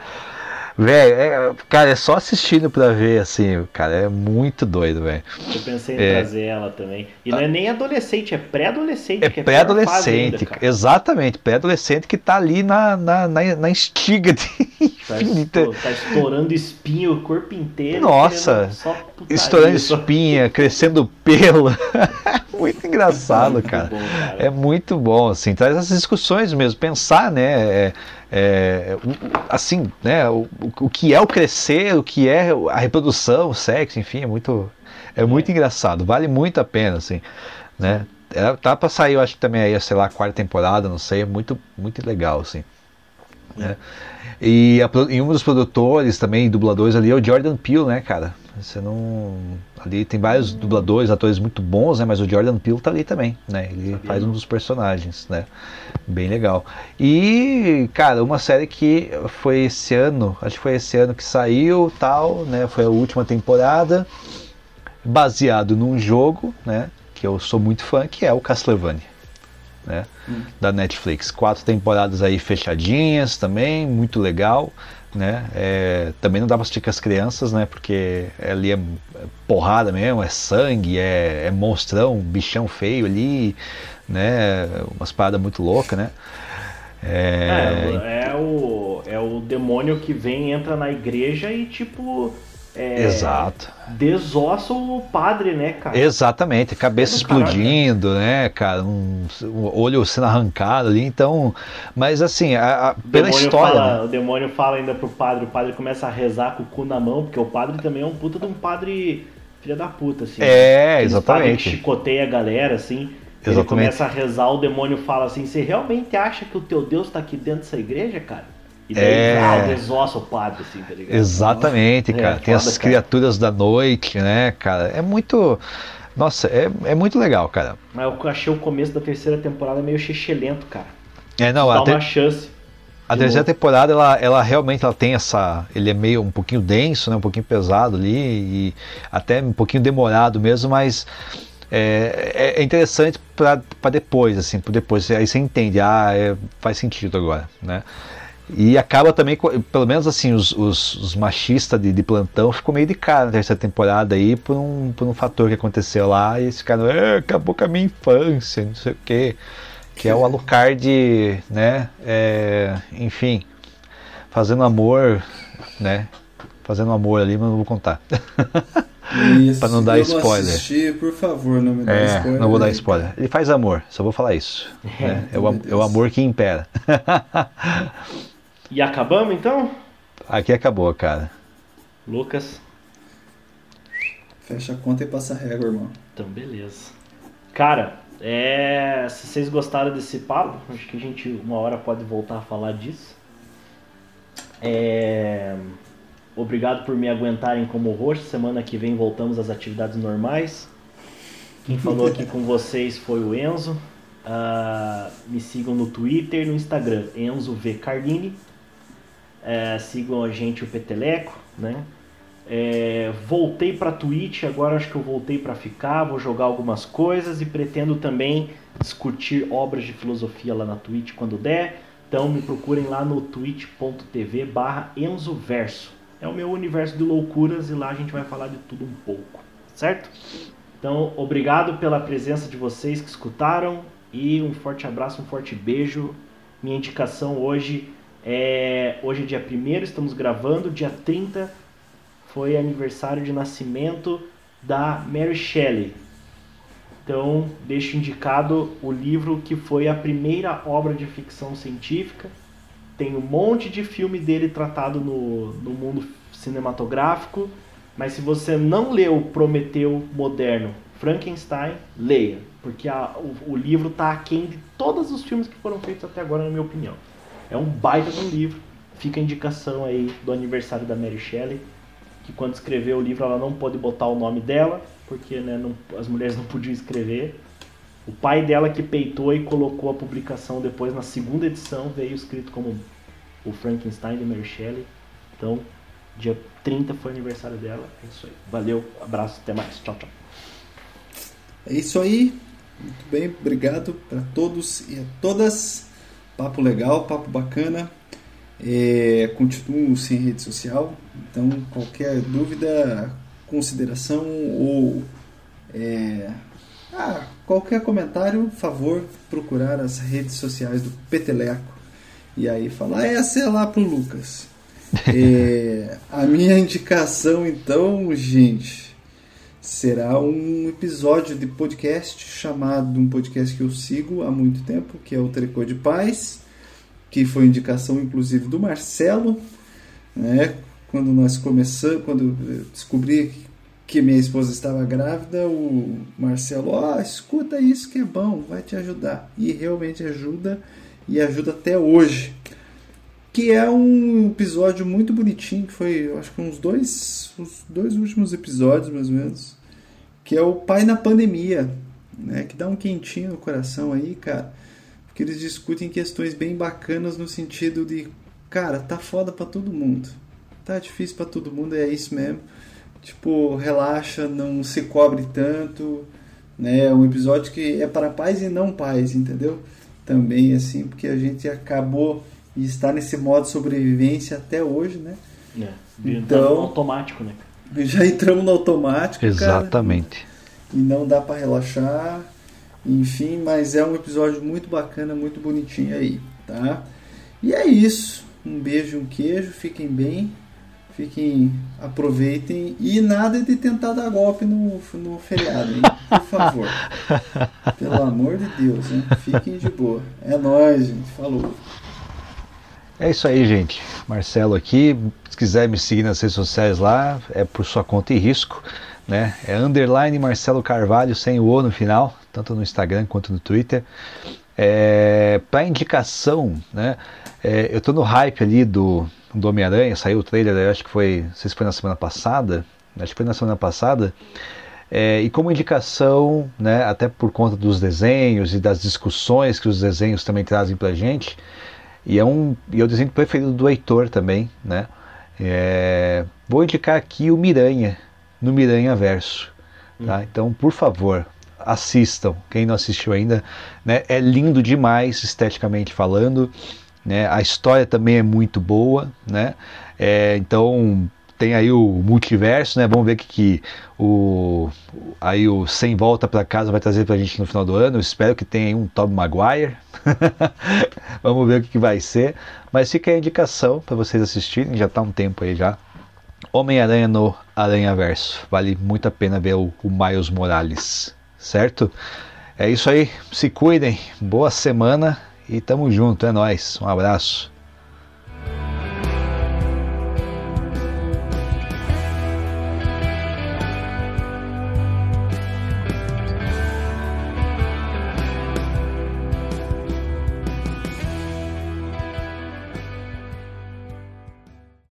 Velho, é- cara, é só assistindo pra ver, assim, cara, é muito doido, velho. Eu pensei em É. trazer ela também. E não é nem adolescente, é pré-adolescente. É fase pré-adolescente, exatamente, pré-adolescente que tá ali na, na, na, na instiga de Tá, infinita. tá estourando espinho o corpo inteiro. Nossa, Estourando espinha, crescendo pelo. muito engraçado, Muito cara. bom, cara. É muito bom, assim, traz essas discussões mesmo, pensar, né, é, é, assim, né, o, o que é o crescer, o que é a reprodução, o sexo, enfim, é muito, é muito engraçado, vale muito a pena, assim, né, Era- tá pra sair, eu acho que também aí, sei lá, quarta temporada, não sei, é muito, muito legal, assim, né. E, a e um dos produtores também, dubladores ali, é o Jordan Peele, né, cara? Você não. Ali tem vários dubladores, atores muito bons, né? Mas o Jordan Peele tá ali também, né? Ele Sabia faz um não. dos personagens, né? Bem legal. E, cara, uma série que foi esse ano, acho que foi esse ano que saiu, tal, né? Foi a última temporada, baseado num jogo, né? Que eu sou muito fã, que é o Castlevania. Né, da Netflix. Quatro temporadas aí fechadinhas também, muito legal. Né? É, também não dá pra assistir com as crianças, né? Porque ali é, é porrada mesmo, é sangue, é, é monstrão, bichão feio ali, né? Umas paradas muito loucas, né? É, É, é o, é o demônio que vem, entra na igreja e, tipo. É, Exato. Desossa o padre, né, cara? Exatamente, cabeça É caralho. explodindo, né, cara, um, um olho sendo arrancado ali, então, mas assim, a- a- pela história, fala- né? O demônio fala ainda pro padre, o padre começa a rezar com o cu na mão, porque o padre também é um puta de um padre filha da puta, assim. É, Aqueles padre exatamente. Que chicoteia a galera, assim. Ele Exatamente. começa a rezar, o demônio fala assim: Você realmente acha que o teu Deus tá aqui dentro dessa igreja, cara? E daí, É. ah, desossa o padre, assim, tá ligado? Exatamente, É, cara. Tem foda, as cara. criaturas da noite, né, cara? É muito. Nossa, é, é muito legal, cara. Mas eu achei o começo da terceira temporada meio xixelento, cara. É, não, Dá a, ter- uma chance. a terceira temporada, ela, ela realmente ela tem essa. Ele é meio um pouquinho denso, né? Um pouquinho pesado ali, e até um pouquinho demorado mesmo, mas. É, é- é interessante para depois, assim, por depois. Aí você entende, ah, é, faz sentido agora, né? E acaba também, pelo menos assim, os, os- os machistas de, de plantão ficou meio de cara na terceira temporada aí por um, por um fator que aconteceu lá e eles ficaram, "É, acabou com a minha infância, não sei o quê. Que é o Alucard, né? é, enfim, fazendo amor, né? Fazendo amor ali, mas não vou contar. Isso, Pra não dar spoiler. assisti, por favor, não me dá É, spoiler. não vou dar spoiler. Ele faz amor, só vou falar isso. né? É, o, am- é o amor que impera. E acabamos então? Aqui acabou, cara. Lucas? Fecha a conta e passa a régua, irmão. Então, beleza. Cara, é, se vocês gostaram desse papo, acho que a gente uma hora pode voltar a falar disso. É, Obrigado por me aguentarem como host. Semana que vem voltamos às atividades normais. Quem falou aqui com vocês foi o Enzo. Ah, me sigam no Twitter e no Instagram, Enzo V Carlini. É, sigam a gente, o Peteleco, né? É, voltei para Twitch, agora acho que eu voltei para ficar, vou jogar algumas coisas e pretendo também discutir obras de filosofia lá na Twitch quando der. Então me procurem lá no twitch.tv barra enzoverso. É o meu universo de loucuras e lá a gente vai falar de tudo um pouco, certo? Então, obrigado pela presença de vocês que escutaram e um forte abraço, um forte beijo. Minha indicação hoje é hoje é dia 1 estamos gravando, dia 30 foi aniversário de nascimento da Mary Shelley. Então, deixo indicado o livro que foi a primeira obra de ficção científica. Tem um monte de filme dele tratado no, no mundo cinematográfico, mas se você não leu Prometeu Moderno, Frankenstein, leia, porque a- o, o livro está aquém de todos os filmes que foram feitos até agora, na minha opinião. É um baita um livro. Fica a indicação aí do aniversário da Mary Shelley, que quando escreveu o livro ela não pôde botar o nome dela, porque né, não- as mulheres não podiam escrever. O pai dela que peitou e colocou a publicação depois na segunda edição, veio escrito como o Frankenstein de Mary Shelley. Então, dia 30 foi aniversário dela. É isso aí. Valeu, abraço, até mais. Tchau, tchau. É isso aí. Muito bem, obrigado para todos e a todas. Papo legal, papo bacana. É, continuo sem rede social, então qualquer dúvida, consideração ou é, ah, qualquer comentário, favor, procurar as redes sociais do Peteleco e aí falar, essa é lá pro Lucas. É, a minha indicação então, gente, será um episódio de podcast chamado um podcast que eu sigo há muito tempo, que é o Tricô de Paz, que foi indicação inclusive do Marcelo, né? Quando nós começamos, quando eu descobri que minha esposa estava grávida, o Marcelo, ó, escuta isso que é bom, vai te ajudar. E realmente ajuda e ajuda até hoje. Que é um episódio muito bonitinho, que foi, acho que uns dois, os dois últimos episódios, mais ou menos que é o Pai na Pandemia, né? Que dá um quentinho no coração aí, cara. Porque eles discutem questões bem bacanas no sentido de, cara, tá foda pra todo mundo. Tá difícil pra todo mundo, é isso mesmo. Tipo, relaxa, não se cobre tanto, né? É um episódio que é para pais e não pais, entendeu? Também assim, porque a gente acabou e está nesse modo de sobrevivência até hoje, né? É, Então- então... automático, né? cara? Já entramos no automático, cara Exatamente. e não dá pra relaxar. Enfim, mas é um episódio muito bacana, muito bonitinho aí, tá? E é isso. Um beijo, um queijo, fiquem bem, fiquem, aproveitem e nada de tentar dar golpe no, no feriado, hein? Por favor. Pelo amor de Deus, hein? Fiquem de boa. É nóis, gente. Falou. É isso aí, gente. Marcelo aqui. Se quiser me seguir nas redes sociais lá, é por sua conta e risco. Né? É underline Marcelo Carvalho sem o O no final, tanto no Instagram quanto no Twitter. É, Para indicação, né? É, eu tô no hype ali do, do Homem-Aranha, saiu o trailer, acho que foi, não sei se foi na semana passada, acho que foi na semana passada. É, e como indicação, né, até por conta dos desenhos e das discussões que os desenhos também trazem pra gente, e é um e é o desenho preferido do Heitor também, né? É, vou indicar aqui o Miranha, no Miranha Verso. Tá? Então, por favor, assistam. Quem não assistiu ainda, né? É lindo demais esteticamente falando. Né? A história também é muito boa, né? É, então tem aí o multiverso, né? Vamos ver o que, que o aí o Sem Volta para Casa vai trazer pra gente no final do ano. Eu espero que tenha aí um Tobey Maguire. Vamos ver o que, que vai ser. Mas fica a indicação para vocês assistirem, já tá um tempo aí já. Homem-Aranha no Aranha Verso. Vale muito a pena ver o, o Miles Morales, certo? É isso aí. Se cuidem. Boa semana e tamo junto. É nóis. Um abraço.